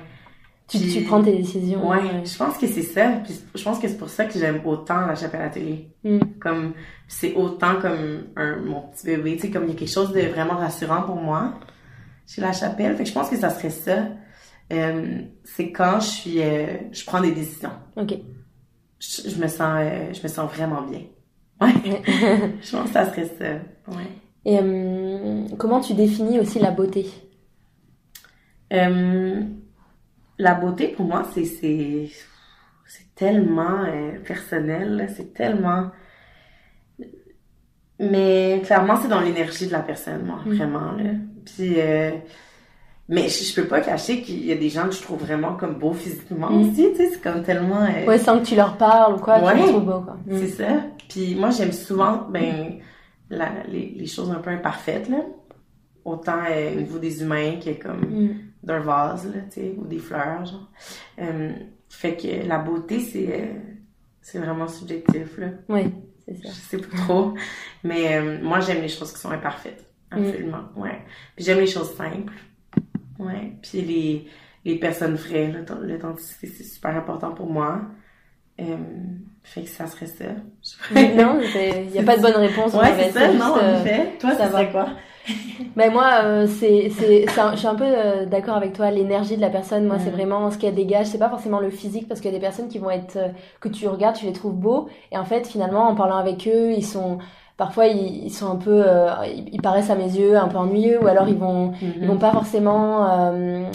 Tu, tu, prends tes décisions. Ouais, je pense que c'est ça. Puis je pense que c'est pour ça que j'aime autant la chapelle atelier. Mm. Comme c'est autant comme un mon petit bébé, tu sais, comme il y a quelque chose de vraiment rassurant pour moi chez la chapelle. Fait que je pense que ça serait ça. Euh, c'est quand je suis, euh, je prends des décisions. Ok. Je, me sens, euh, je me sens vraiment bien. Ouais. je pense que ça serait ça. Ouais. Et comment tu définis aussi la beauté? La beauté, pour moi, c'est c'est tellement personnel, c'est tellement... Mais clairement, c'est dans l'énergie de la personne, moi, mm. vraiment. Là. Puis, euh, mais je, je, peux pas cacher qu'il y a des gens que je trouve vraiment comme beaux physiquement mm. aussi, tu sais, c'est comme tellement... Ouais, sans que tu leur parles ou quoi, tu les trouves beaux, quoi. Mm. C'est ça. Puis moi, j'aime souvent, ben, la, les, les, choses un peu imparfaites, là. Autant au niveau des humains que comme d'un vase, là, tu sais, ou des fleurs, genre. Euh, fait que la beauté, c'est, euh, c'est vraiment subjectif, là. Oui, c'est ça. Je sais pas trop. Mais euh, moi, j'aime les choses qui sont imparfaites. Absolument, mm. ouais. Puis j'aime les choses simples. Ouais. Puis les, les personnes vraies, l'authenticité, c'est super important pour moi. Euh, fait que ça serait ça. non, il n'y a pas de bonne réponse. Ouais, c'est ça, non, en fait. Toi, ça serait quoi? ben moi, euh, c'est, c'est, je suis un peu euh, d'accord avec toi. L'énergie de la personne, moi, c'est vraiment ce qu'elle dégage. C'est pas forcément le physique, parce qu'il y a des personnes qui vont être euh, que tu regardes, tu les trouves beaux, et en fait, finalement, en parlant avec eux, ils sont parfois ils, sont un peu, ils, paraissent à mes yeux un peu ennuyeux, ou alors ils vont, ils vont pas forcément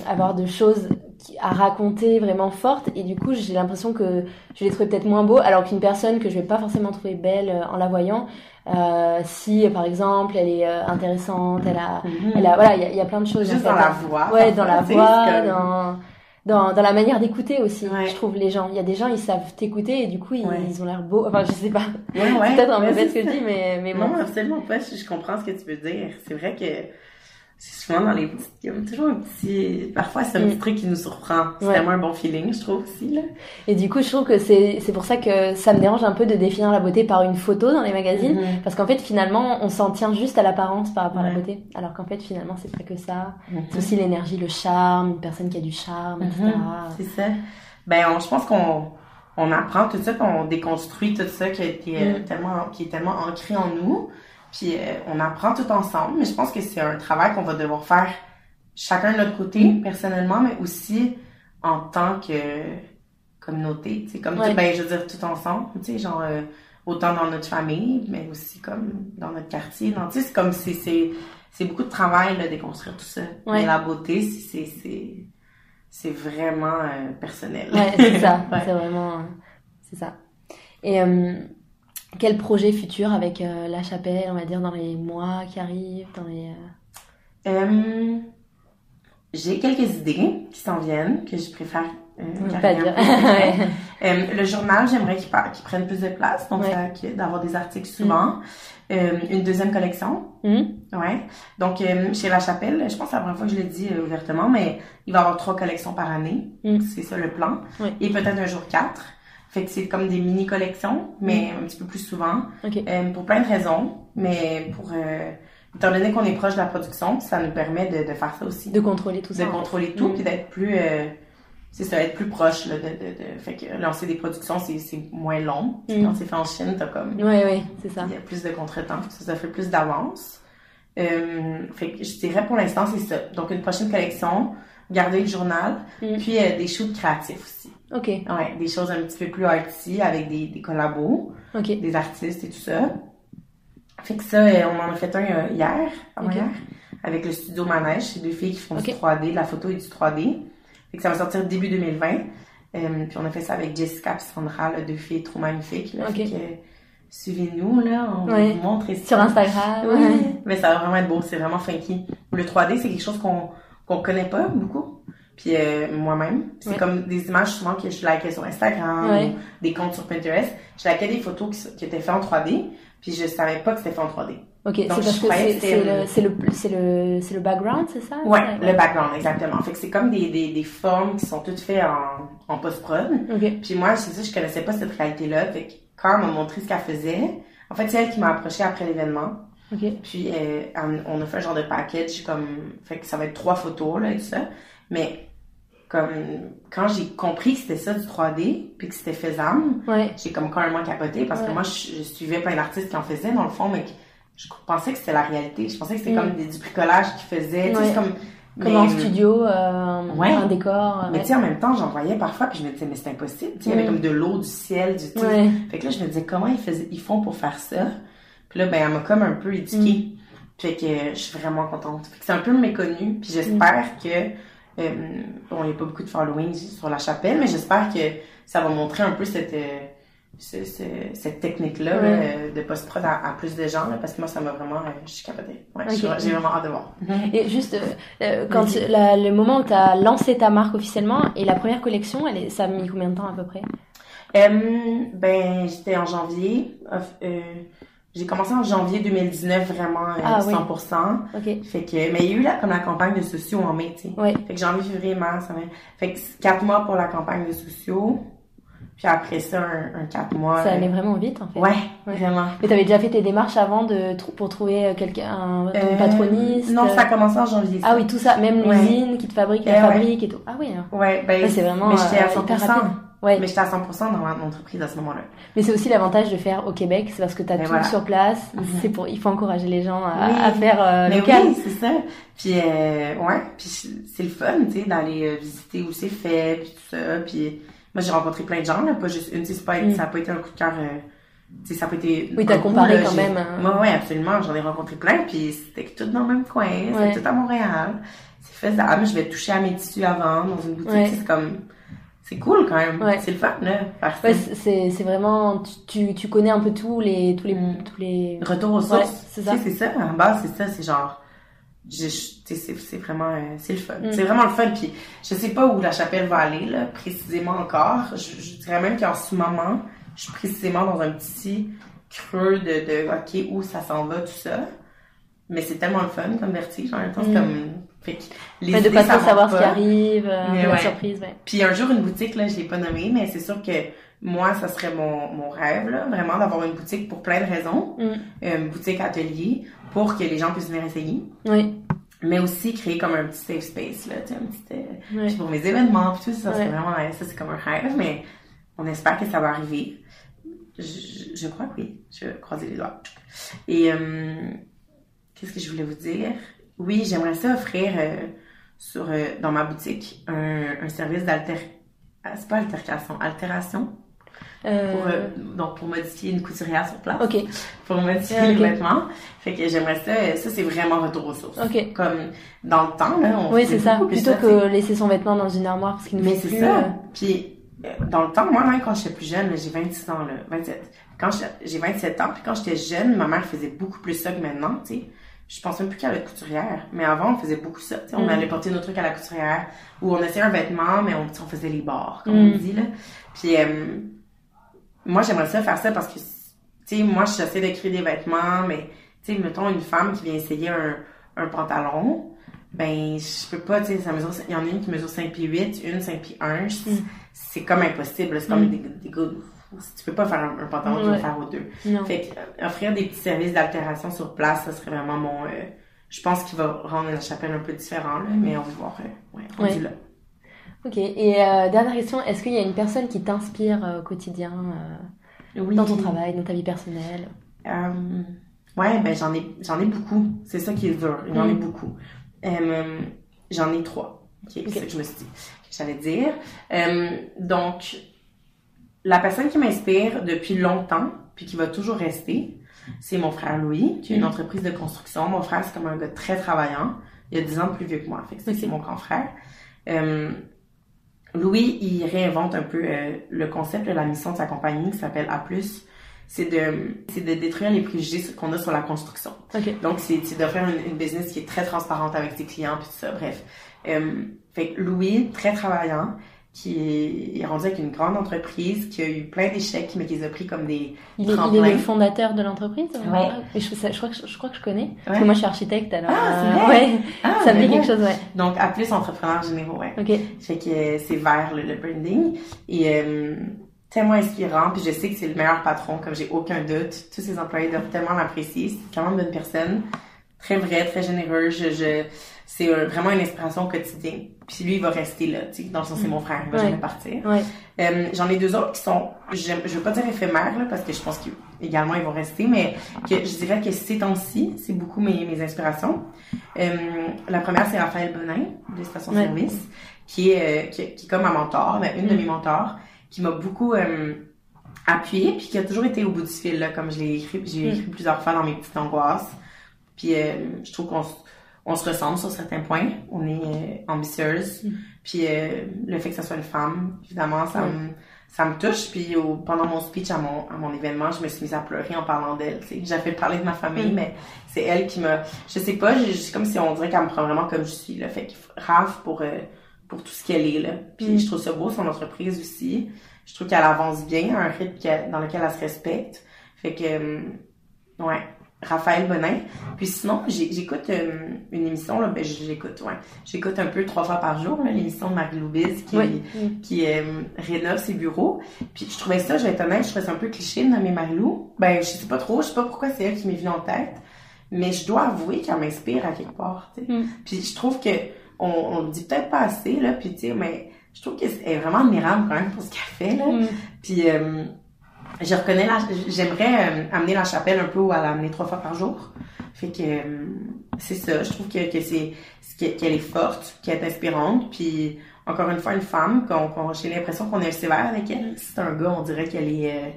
avoir de choses à raconter vraiment fortes et du coup j'ai l'impression que je les trouvais peut-être moins beaux alors qu'une personne que je vais pas forcément trouver belle euh, en la voyant euh, si par exemple elle est euh, intéressante elle a Mhm. elle a voilà il y a, il y a plein de choses Juste en dans la voix. ouais dans la voix comme- dans dans, dans la manière d'écouter aussi, Ouais. je trouve les gens. Il y a des gens, ils savent t'écouter et du coup, ils, Ouais. ils ont l'air beaux. Enfin, je sais pas. Ouais, ouais. C'est peut-être un peu bête ce que je dis, mais, mais bon. Non, absolument pas. Je, je comprends ce que tu veux dire. C'est vrai que c'est souvent dans les petites... Il y a toujours un petit... Parfois, c'est un Mm. petit truc qui nous surprend. C'est Ouais. tellement un bon feeling, je trouve, aussi, là. Et du coup, je trouve que c'est c'est pour ça que ça me dérange un peu de définir la beauté par une photo dans les magazines. Mhm. Parce qu'en fait, finalement, on s'en tient juste à l'apparence par rapport à la beauté. Alors qu'en fait, finalement, c'est pas que ça. Mhm. C'est aussi l'énergie, le charme, une personne qui a du charme, etc. Mhm. C'est ça. Ben, on- je pense qu'on on apprend tout ça, puis on déconstruit tout ça qui, a été, euh, Mm. tellement, qui est tellement ancré en nous. Puis euh, on apprend tout ensemble. Mais je pense que c'est un travail qu'on va devoir faire chacun de notre côté, personnellement, mais aussi en tant que communauté. Tu sais, comme Ouais. ben, je veux dire, tout ensemble. Tu sais, genre, euh, autant dans notre famille, mais aussi comme dans notre quartier. Dans, tu sais, c'est comme, c'est, c'est, c'est beaucoup de travail, là, déconstruire tout ça. Ouais. Mais la beauté, c'est, c'est, c'est, c'est vraiment euh, personnel. Ouais, c'est ça. Ouais. C'est vraiment. C'est ça. Et euh, quel projet futur avec euh, la chapelle, on va dire, dans les mois qui arrivent, dans les. euh, Euh, j'ai quelques idées qui s'en viennent, que je préfère euh, pas dire. le journal, j'aimerais qu'il qu'il prenne plus de place, donc Ouais. d'avoir des articles souvent. Une deuxième collection, Mhm. ouais. Donc, chez La Chapelle, je pense que c'est la première fois que je l'ai dit euh, ouvertement, mais il va y avoir trois collections par année. Mm. C'est ça le plan. Et peut-être un jour quatre. Fait que c'est comme des mini-collections, mais un petit peu plus souvent. Euh, pour plein de raisons, mais pour... Euh, étant donné qu'on est proche de la production, ça nous permet de, de faire ça aussi. De contrôler tout de ça. contrôler tout, Mm. puis d'être plus... euh, c'est ça, être plus proche, là, de, de, de... Fait que lancer des productions, c'est c'est moins long. Mm. Quand c'est fait en Chine, t'as comme... Ouais, ouais, c'est ça. Il y a plus de contretemps, ça, ça fait plus d'avance. Euh, fait que je dirais pour l'instant, c'est ça. Donc, une prochaine collection, garder le journal, Mm. puis euh, des shoots créatifs aussi. Ok, Ouais, des choses un petit peu plus arty avec des, des collabos, ok. des artistes et tout ça. Fait que ça, euh, on en a fait un euh, hier, avant Ok. hier, avec le studio Manège. C'est deux filles qui font du Ok. 3D, de la photo et du 3D. Fait que ça va sortir début 2020. Euh, puis on a fait ça avec Jessica et Sandra, là, deux filles trop magnifiques. Là, Ok. Fait que, suivez-nous, là, on Ouais. va vous montrer ça. Sur Instagram. Oui, ouais. mais ça va vraiment être beau, c'est vraiment funky. Le 3D, c'est quelque chose qu'on qu'on connaît pas beaucoup. Puis euh, moi-même, c'est Ouais. comme des images souvent que je likais sur Instagram, Ouais. ou des comptes sur Pinterest. Je likais des photos qui, qui étaient faites en 3D, puis je savais pas que c'était fait en 3D. Ok, c'est Donc, parce je que c'est le, c'est le, le, le background, c'est ça? Ouais, Ouais. le background, exactement. Fait que c'est comme des, des, des formes qui sont toutes faites en, en post-prod. Ok, Puis moi, c'est ça, je connaissais pas cette réalité-là. Fait que quand elle m'a montré ce qu'elle faisait, en fait, c'est elle qui m'a approché après l'événement. Puis euh, on- a fait un genre de package comme fait que ça va être trois photos là et tout ça. Mais comme quand j'ai compris que c'était ça du 3D puis que c'était faisable, Ouais, j'ai comme carrément capoté parce que moi je, je suivais plein d'artistes qui en faisaient dans le fond mais que je pensais que c'était la réalité. Je pensais que c'était Mm. comme des, du bricolage qu'ils faisaient, tu sais, Ouais. comme comme mais- en studio, euh, Ouais. un décor. Mais ouais. tu sais, en même temps, j'en voyais parfois, puis je me disais, mais c'est impossible. Tu sais, il y avait Mm. comme de l'eau, du ciel, du. Ouais. Fait que là, je me disais, comment ils, faisaient, ils font pour faire ça? Puis là, ben, elle m'a comme un peu éduquée. Fait que euh, je suis vraiment contente. Fait que c'est un peu méconnu. Puis j'espère que. euh, bon, il n'y a pas beaucoup de following sur la chapelle, mais j'espère que ça va montrer un peu cette. euh, ce- ce- cette technique-là euh, de post-prod à, à plus de gens, là, parce que moi, ça m'a vraiment. euh, je suis capotée. Ouais, j'ai vraiment hâte de voir. Et juste, euh, quand la- le moment où tu as lancé ta marque officiellement et la première collection, elle est, ça a mis combien de temps à peu près? Ben, j'étais en janvier. J'ai commencé en janvier 2019, vraiment euh, Ah, oui. 100%. Ok, Fait que, mais il y a eu là, comme la campagne de sociaux en mai, tu sais. ouais. Fait que janvier, février, mars, ça Fait que c'est quatre mois pour la campagne de sociaux. Puis après ça, un, un quatre mois. Ça euh, allait vraiment vite en fait. Ouais, Ouais. vraiment. Mais t'avais déjà fait tes démarches avant de, pour trouver euh, quelqu'un, un, Euh, patroniste? Non, ça a commencé en janvier. Ah oui, tout ça, même Ouais. l'usine qui te fabrique, Eh la ouais. fabrique et tout. Ah oui, hein. Ouais, ben. C'est vraiment Mais j'étais à euh, 100%. Ouais. Mais j'étais à 100% dans mon entreprise à ce moment-là. Mais c'est aussi l'avantage de faire au Québec, c'est parce que tu as Mais tout voilà. sur place. Mhm. C'est pour, il faut encourager les gens à, Oui. à faire euh, Mais local. oui, c'est ça. Puis, euh, ouais, puis c'est le fun, tu sais, d'aller euh, visiter où c'est fait, puis tout ça. Puis, moi, j'ai rencontré plein de gens, là, pas juste une, tu sais, Mm. ça n'a pas été un coup de cœur, euh, tu sais, ça pas été... Oui, t'as comparé là, quand même, hein. Moi, ouais, absolument, j'en ai rencontré plein, puis c'était tout dans le même coin, Ouais. c'était tout à Montréal. c'est faisable. Je vais toucher à mes tissus avant dans une boutique. C'est comme, c'est cool quand même. C'est le fun, là. Ouais, c'est, c'est vraiment, tu, tu connais un peu tous les, tous les, mm. tous les... Retour aux sources. c'est ça. C'est ça, en bas, c'est ça, c'est genre, c'est vraiment euh, c'est le fun mm. c'est vraiment le fun puis je sais pas où la chapelle va aller là précisément encore je, dirais même qu'en ce moment je suis précisément dans un petit creux de, de ok où ça s'en va tout ça mais c'est tellement le fun comme vertige en même temps c'est mm. comme fait que les mais de pas trop savoir ce qui arrive euh, surprise ouais. puis un jour une boutique là je l'ai pas nommée mais c'est sûr que moi, ça serait mon, mon rêve, là, vraiment, d'avoir une boutique pour plein de raisons. Mm. Une boutique atelier pour que les gens puissent venir essayer. Oui. Mais aussi créer comme un petit safe space, là, tu sais, un petit, euh, pour mes événements, tout ça, c'est vraiment, ça, c'est comme un rêve, mais on espère que ça va arriver. Je, je crois que oui. Je vais croiser les doigts. Et, euh, qu'est-ce que je voulais vous dire? Oui, j'aimerais ça offrir, euh, sur, dans ma boutique, un, un service d'alter, ah, c'est pas altercation, altération euh, pour, euh, donc, pour modifier une couturière sur place. OK. Pour modifier les vêtements. Fait que j'aimerais ça, ça c'est vraiment retour aux sources. OK. Comme dans le temps, là, on Oui, c'est ça. Plutôt que laisser son vêtement dans une armoire parce qu'il ne Mais c'est ça. Euh. Puis, dans le temps, moi, même quand j'étais plus jeune, j'ai 26 ans, là, 27. Quand j'ai 27 ans, puis quand j'étais jeune, ma mère faisait beaucoup plus ça que maintenant, tu sais je pense même plus qu'à la couturière. Mais avant, on faisait beaucoup ça. On mm. allait porter nos trucs à la couturière ou on essayait un vêtement, mais on, on faisait les bords, comme on mm. dit. Là. Puis moi, j'aimerais ça faire ça parce que, tu sais, moi, j'essaie d'écrire des vêtements, mais, tu sais, mettons une femme qui vient essayer un, un pantalon, ben, je peux pas, tu sais, ça mesure, il y en a une qui mesure 5 pieds 8, une 5 pieds 1, mm. c'est comme impossible, c'est comme mm. des, des tu peux pas faire un, pantalon qui va faire aux deux. Fait que, euh, offrir des petits services d'altération sur place, ça serait vraiment mon, euh, je pense qu'il va rendre la chapelle un peu différent, là, mais on va voir, euh, ouais, on dit là. Ok, et euh, dernière question, est-ce qu'il y a une personne qui t'inspire au quotidien dans ton travail, dans ta vie personnelle? Euh, Ouais, ben j'en ai, j'en ai beaucoup. C'est ça qui est dur. J'en ai mm. beaucoup. j'en ai trois. Okay, C'est ça que je me suis dit j'allais dire. donc, la personne qui m'inspire depuis longtemps, puis qui va toujours rester, c'est mon frère Louis, qui a une mm. entreprise de construction. Mon frère, c'est comme un gars très travaillant. Il a 10 ans de plus vieux que moi. Fait que c'est mon grand frère. Louis, il réinvente un peu euh, le concept de la mission de sa compagnie qui s'appelle A+. C'est de, c'est de détruire les préjugés qu'on a sur la construction. Donc, c'est, c'est d'offrir une, une, business qui est très transparente avec ses clients, puis tout ça, bref. Euh, fait Louis, très travaillant, qui est rendu avec une grande entreprise, qui a eu plein d'échecs, mais qui les a pris comme des il est, il est le fondateur de l'entreprise Oui. je, je, crois que, je crois que je connais. Parce que moi, je suis architecte, alors... Ah, c'est euh, vrai? Ouais, ah, ça me dit quelque chose, ouais. Donc, à plus entrepreneur généraux, ouais. OK. Fait que euh, c'est vers le, branding. Et... Euh, tellement inspirant, puis je sais que c'est le meilleur patron, comme j'ai aucun doute. Tous ses employés doivent tellement l'apprécier. C'est quand même une bonne personne. Très vrai, très généreux. Je, je, c'est vraiment une inspiration quotidienne. Puis lui, il va rester là, tu sais, dans le sens c'est mon frère, il va jamais partir. Euh, J'en ai deux autres qui sont, je, je veux pas dire éphémères, là, parce que je pense qu'également ils vont rester, mais que je dirais que ces temps-ci, c'est beaucoup mes, mes inspirations. Euh, la première, c'est Raphaël Bonin, de Station Service, qui est, euh, qui, est comme ma mentor, mais une de mm. mes mentors, qui m'a beaucoup appuyée, puis qui a toujours été au bout du fil, là, comme je l'ai écrit, j'ai mm. plusieurs fois dans mes petites angoisses. Puis je trouve qu'on on se ressemble sur certains points. On est euh, ambitieuse. Mm. Puis euh, le fait que ça soit une femme, évidemment, ça me ça me touche. Puis pendant mon speech à mon, à mon événement, je me suis mise à pleurer en parlant d'elle. J'ai fait parler de ma famille, mm. mais c'est elle qui me... Je sais pas, c'est comme si on dirait qu'elle me prend vraiment comme je suis. Là. Fait rave pour, euh, pour tout ce qu'elle est. Là. Puis mm. je trouve ça beau, son entreprise aussi. Je trouve qu'elle avance bien à un rythme dans lequel elle se respecte. Fait que... ouais Raphaël Bonin. Puis sinon, j'écoute euh, une émission, là, ben j'écoute, ouais. J'écoute un peu trois fois par jour, l'émission de Marie-Lou qui, qui euh, rénove ses bureaux. Puis je trouvais ça, je vais être honnête, je trouvais ça un peu cliché de nommer Marie-Lou. Ben, je sais pas trop, je sais pas pourquoi c'est elle qui m'est venue en tête. Mais je dois avouer qu'elle m'inspire à quelque part. Mm. Puis je trouve que on, on le dit peut-être pas assez, là, puis tu sais, mais je trouve qu'elle est vraiment admirable quand même pour ce qu'elle fait, là. Mm. Puis... Euh, je reconnais la, j'aimerais euh, amener la chapelle un peu elle a amené trois fois par jour. Fait que euh, c'est ça, je trouve que, que c'est qu'elle est forte, qu'elle est inspirante, puis encore une fois une femme qu'on, j'ai l'impression qu'on est sévère avec elle. Si c'est un gars, on dirait qu'elle est euh,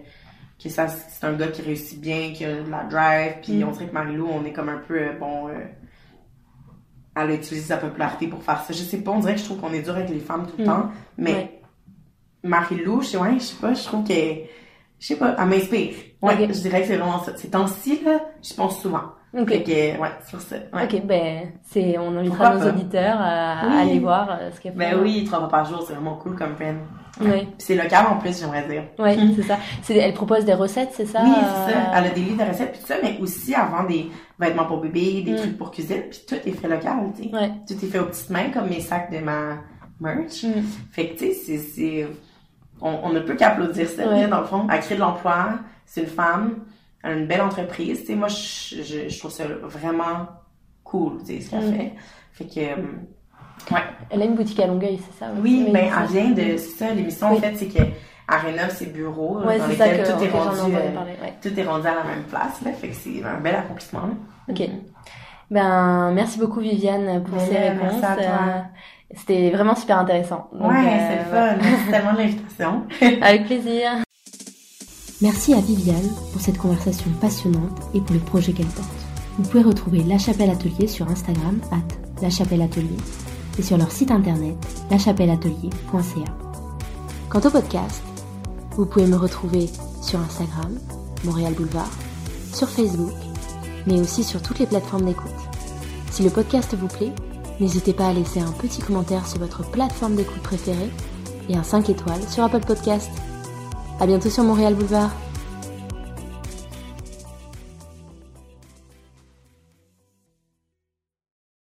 que ça c'est un gars qui réussit bien, qui a de la drive, puis mm. on dirait que Marilou, on est comme un peu bon elle a utilisé sa popularité pour faire ça. Je sais pas, on dirait que je trouve qu'on est dur avec les femmes tout le temps, mais Ouais. Marie-Lou, je sais, ouais, je sais pas, je trouve qu'elle, je sais pas, elle m'inspire. Ouais, Ok. je dirais que c'est vraiment ça. Ces temps-ci, là, je pense souvent. Ok. Fait que, ouais, sur ça. Ouais. Ok, ben, c'est, on invitera nos auditeurs à, Oui. à aller voir euh, ce qu'elle fait. Ben oui, trois fois par jour, c'est vraiment cool comme peine. Ouais. Puis c'est local en plus, j'aimerais dire. Ouais, c'est ça. C'est, elle propose des recettes, c'est ça? Oui, c'est ça. euh, Elle a des livres de recettes puis tout ça, mais aussi avant des vêtements pour bébé, des Mm. trucs pour cuisine, puis tout est fait local, tu sais. Ouais. Tout est fait aux petites mains, comme mes sacs de ma merch. Mm. Fait que, tu sais, c'est, c'est, on, on ne peut qu'applaudir ça, Ouais. dans le fond. Elle crée de l'emploi, c'est une femme, elle a une belle entreprise, sais. Moi, je, je, je trouve ça vraiment cool, ce qu'elle Mm. fait. Fait que, euh, ouais. Elle a une boutique à Longueuil, c'est ça? Oui, ben, ça. elle vient de, ça, l'émission, Oui. en fait, c'est qu'elle rénove ses bureaux, Ouais, dans que, lesquels tout que est rendu, euh, parler, ouais. tout est rendu à la même place, là. Fait que c'est un bel accomplissement, là. Ok. Ben, merci beaucoup Viviane pour Ben, ces merci réponses. à toi. Euh, C'était vraiment super intéressant. Donc, ouais, euh, c'est le fun. Merci tellement de l'invitation. Avec plaisir. Merci à Viviane pour cette conversation passionnante et pour le projet qu'elle porte. Vous pouvez retrouver La Chapelle Atelier sur Instagram, at La Chapelle Atelier, et sur leur site internet, lachapelleatelier.ca. Quant au podcast, vous pouvez me retrouver sur Instagram, Montréal Boulevard, sur Facebook, mais aussi sur toutes les plateformes d'écoute. Si le podcast vous plaît, n'hésitez pas à laisser un petit commentaire sur votre plateforme d'écoute préférée et un 5 étoiles sur Apple Podcast. À bientôt sur Montréal Boulevard.